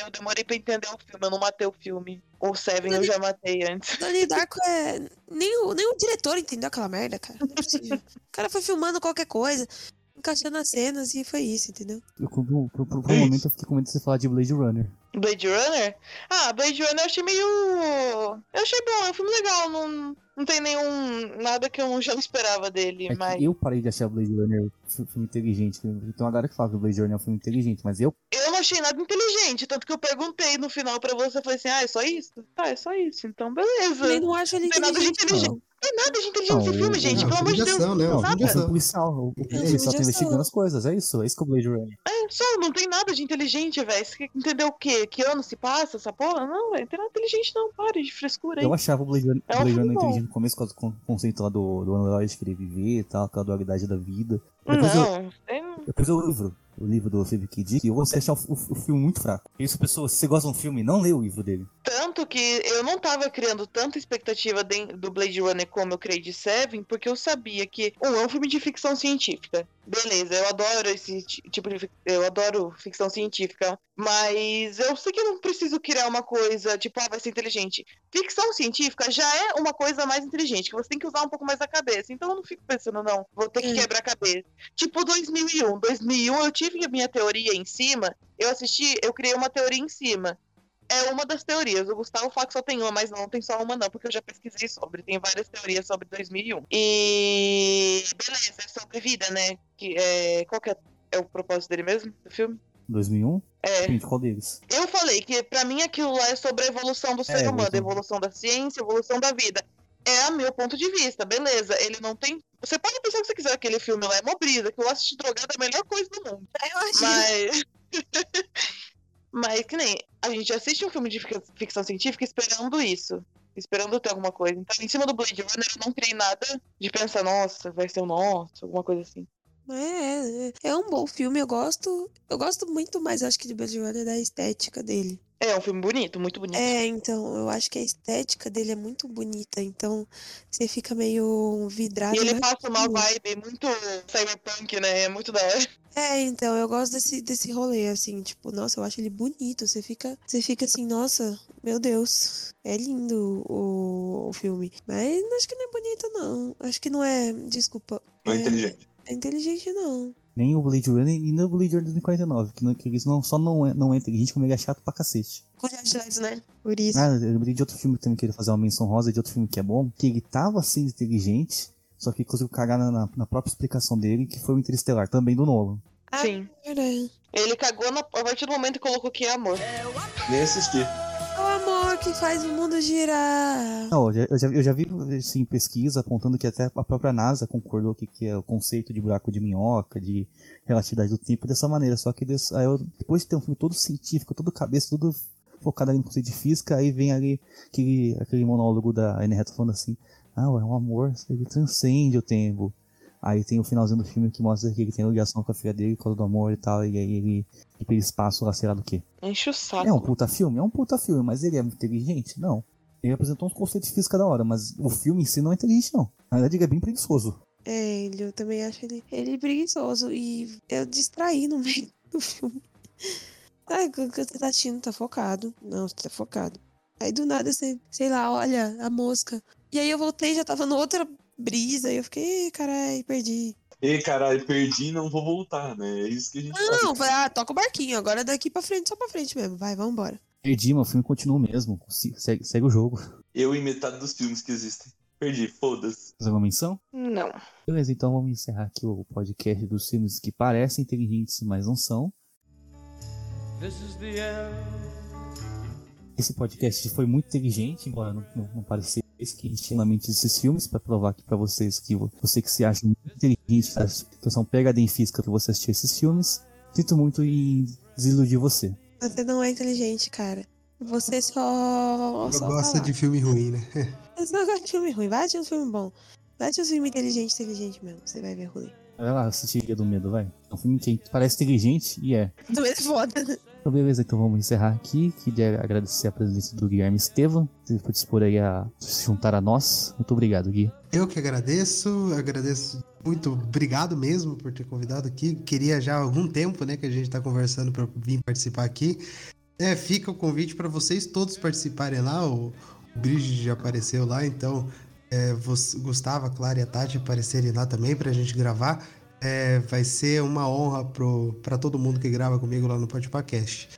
Eu demorei pra entender o filme, eu não matei o filme. O Seven eu já matei antes. Donnie Darko é. Nem o, nem o diretor entendeu aquela merda, cara. Não é possível. o cara foi filmando qualquer coisa, encaixando as cenas e foi isso, entendeu? Eu, por, por, por, por um momento eu fiquei com medo de você falar de Blade Runner. Blade Runner? Ah, Blade Runner eu achei meio. Eu achei bom, é um filme legal. Não, não tem nenhum. nada que eu já não esperava dele, É mas. eu parei de achar Blade Runner um filme inteligente. Tem uma galera que fala que o Blade Runner é um filme inteligente, mas eu Eu não achei nada inteligente, tanto que eu perguntei no final pra você, eu falei assim, ah, é só isso? Tá, é só isso, então beleza. Também não acho ele Não tem nada de inteligente, não. Tem nada de inteligente Não, nesse filme, o- gente. não, Pelo amor de Deus. né? Não, nada. é um policial. O, o policial tá investigando as coisas. É isso, é isso que é o Blade Runner. É, só não tem nada de inteligente, velho. Você quer entender o quê? Que ano se passa essa porra? Não, velho. Não tem nada inteligente, não. Pare de frescura aí. Eu achava o Blade Runner, É Blade Runner inteligente no começo, por causa do con- conceito lá do, do Android querer viver e tal, aquela dualidade da vida. Depois, eu, Não, é- depois eu livro, o livro do Philip K. Dick, e eu vou achar o, o, o filme muito fraco. Isso, pessoas, se você gosta de um filme, não lê o livro dele. Tanto que eu não tava criando tanta expectativa de- do Blade Runner como eu criei de Seven, porque eu sabia que, um, é um filme de ficção científica. Beleza, eu adoro esse ti- tipo de. Eu adoro ficção científica. Mas eu sei que eu não preciso criar uma coisa, tipo, ah, vai ser inteligente. Ficção científica já é uma coisa mais inteligente, que você tem que usar um pouco mais a cabeça. Então eu não fico pensando, não, vou ter que Hum. quebrar a cabeça. Tipo 2001. 2001 eu tive a minha teoria em cima, eu assisti, eu criei uma teoria em cima. É uma das teorias. O Gustavo fala que só tem uma, mas não tem só uma, não, porque eu já pesquisei sobre. Tem várias teorias sobre 2001. E. Beleza, é sobre vida, né? Que, é... Qual que é, é o propósito dele mesmo, do filme? 2001? É. Qual deles? Eu falei que pra mim aquilo lá é sobre a evolução do ser É, humano, a evolução. da ciência, a evolução da vida. É o meu ponto de vista, beleza. Ele não tem. Você pode pensar o que você quiser, aquele filme lá é mó brisa, aquilo lá assistir drogado é a melhor coisa do mundo. Eu imagino. Mas. Mas que nem. A gente assiste um filme de fic- ficção científica esperando isso. Esperando ter alguma coisa. Então, em cima do Blade Runner, eu não criei nada de pensar, nossa, vai ser o nosso, alguma coisa assim. É, é, é um bom filme, eu gosto. Eu gosto muito mais, acho que, de Blade Runner da estética dele. É um filme bonito, muito bonito. É, então, eu acho que a estética dele é muito bonita, então você fica meio vidrado. E ele né? passa uma vibe muito cyberpunk, né? É muito da hora. É, então, eu gosto desse, desse rolê, assim, tipo, nossa, eu acho ele bonito. Você fica, você fica assim, nossa, meu Deus, é lindo o, o filme. Mas acho que não é bonito, não. Acho que não é, desculpa. Não é inteligente. É inteligente, não. Nem o Blade Runner e nem o Blade Runner 2049, que, não, que eles não, só não é, não é inteligente, como ele é chato pra cacete. Leto, né? Por isso. Ah, eu lembrei de outro filme que também queria fazer uma menção rosa, de outro filme que é bom, que ele tava sendo inteligente, só que conseguiu cagar na, na- na própria explicação dele, que foi o Interestelar, também do Nolan. Ah, Sim. Verdade. Ele cagou na- a partir do momento que colocou que é amor. Nem assisti. Amor que faz o mundo girar. Não, eu já, eu já, vi assim, pesquisa apontando que até a própria NASA concordou que, que é o conceito de buraco de minhoca, de relatividade do tempo dessa maneira. Só que eu- depois de ter um filme todo científico, todo cabeça, tudo focado ali no conceito de física, aí vem ali aquele, aquele monólogo da Anne Hathaway falando assim, ah, é um amor, ele transcende o tempo. Aí tem o finalzinho do filme que mostra que ele tem ligação com a filha dele causa do amor e tal, e aí ele ir pelo espaço lá, sei lá do que. Enche o saco. É um puta filme? É um puta filme, mas ele é inteligente? Não. Ele apresentou uns conceitos de física da hora, mas o filme em si não é inteligente, não. Na verdade, ele é bem preguiçoso. É, ele, eu também acho ele, ele preguiçoso. E eu distraí no meio [LAUGHS] do filme. Quando você tá assistindo, tá focado. Não, você tá focado. Aí do nada você, sei lá, olha a mosca. E aí eu voltei, já tava noutra brisa. E eu fiquei, "Ih, carai, perdi. Ei, caralho, perdi não vou voltar, né? É isso que a gente Não, faz. falei, ah, toca o barquinho. Agora daqui pra frente, só pra frente mesmo. Vai, vambora. Perdi, mas o filme continua mesmo. Se- Segue, segue o jogo. Eu em metade dos filmes que existem. Perdi, foda-se. Fazer uma menção? Não. Beleza, então vamos encerrar aqui o podcast dos filmes que parecem inteligentes, mas não são. Esse podcast foi muito inteligente, embora não, não, não parecesse que a gente tinha na mente esses filmes, pra provar aqui pra vocês que vo- você que se acha muito inteligente, tá? que é um PhD em física pra você assistir esses filmes. Sinto muito em desiludir você. Você não é inteligente, cara. Você só. Só lá. de filme ruim, né? [LAUGHS] Você não gosta de filme ruim. Vai de um filme bom. Vai de um filme inteligente, inteligente mesmo. Você vai ver ruim. Vai lá assistir Guia do Medo, vai. É um filme que parece inteligente e é. Do mesmo foda. Então, beleza, então vamos encerrar aqui. Queria agradecer a presença do Guilherme Estevam, por dispor aí a se juntar a nós. Muito obrigado, Gui. Eu que agradeço, agradeço muito, obrigado mesmo por ter convidado aqui. Queria já há algum tempo, né, que a gente tá conversando para vir participar aqui. É, fica o convite para vocês todos participarem lá. O, o Bridget já apareceu lá, então é, você, Gustavo, a Clara e a Tati aparecerem lá também pra gente gravar. É, vai ser uma honra para todo mundo que grava comigo lá no Podpacast.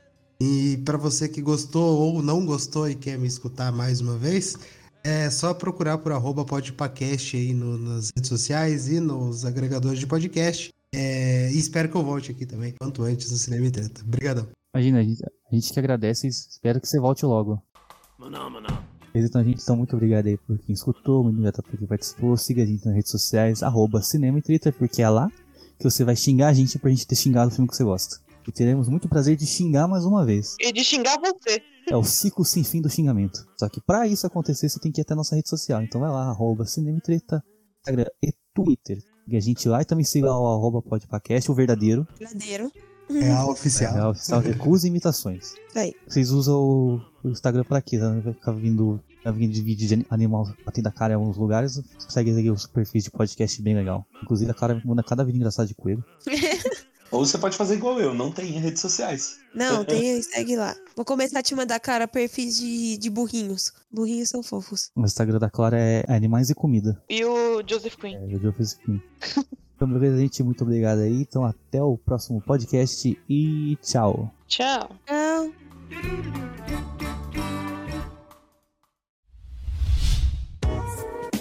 E para você que gostou ou não gostou e quer me escutar mais uma vez, é só procurar por arroba podpacast aí no- nas redes sociais e nos agregadores de podcast. É, e espero que eu volte aqui também, quanto antes no Cinema e Treta. Obrigadão. Imagina, a gente, a gente que agradece e espero que você volte logo. Então, gente, então muito obrigado aí por quem escutou, muito obrigado por quem participou. Siga a gente nas redes sociais, arroba Cinema e Twitter, porque é lá que você vai xingar a gente pra gente ter xingado o filme que você gosta. E teremos muito prazer de xingar mais uma vez. E de xingar você. É o ciclo sem fim do xingamento. Só que pra isso acontecer, você tem que ir até a nossa rede social. Então vai lá, arroba Cinema e Treta, Instagram e Twitter. E a gente lá e também siga lá o arroba podcast, o verdadeiro. Verdadeiro. É a oficial. É, a oficial Recusa e Imitações. Isso aí. Vocês usam o, o Instagram pra quê? Né? Vai ficar vindo, vai vindo de vídeo de animal batendo a cara em alguns lugares. Segue aí os perfis de podcast bem legal. Inclusive a cara manda cada vídeo engraçado de coelho. [LAUGHS] Ou você pode fazer igual eu, não tem redes sociais. Não, tem, [LAUGHS] segue lá. Vou começar a te mandar, cara, perfis de, de burrinhos. Burrinhos são fofos. O Instagram da Clara é Animais e Comida. E o Joseph Quinn. É, já fiz aqui. Então, beleza, gente. Muito obrigado aí. Então, até o próximo podcast e tchau. Tchau. Tchau.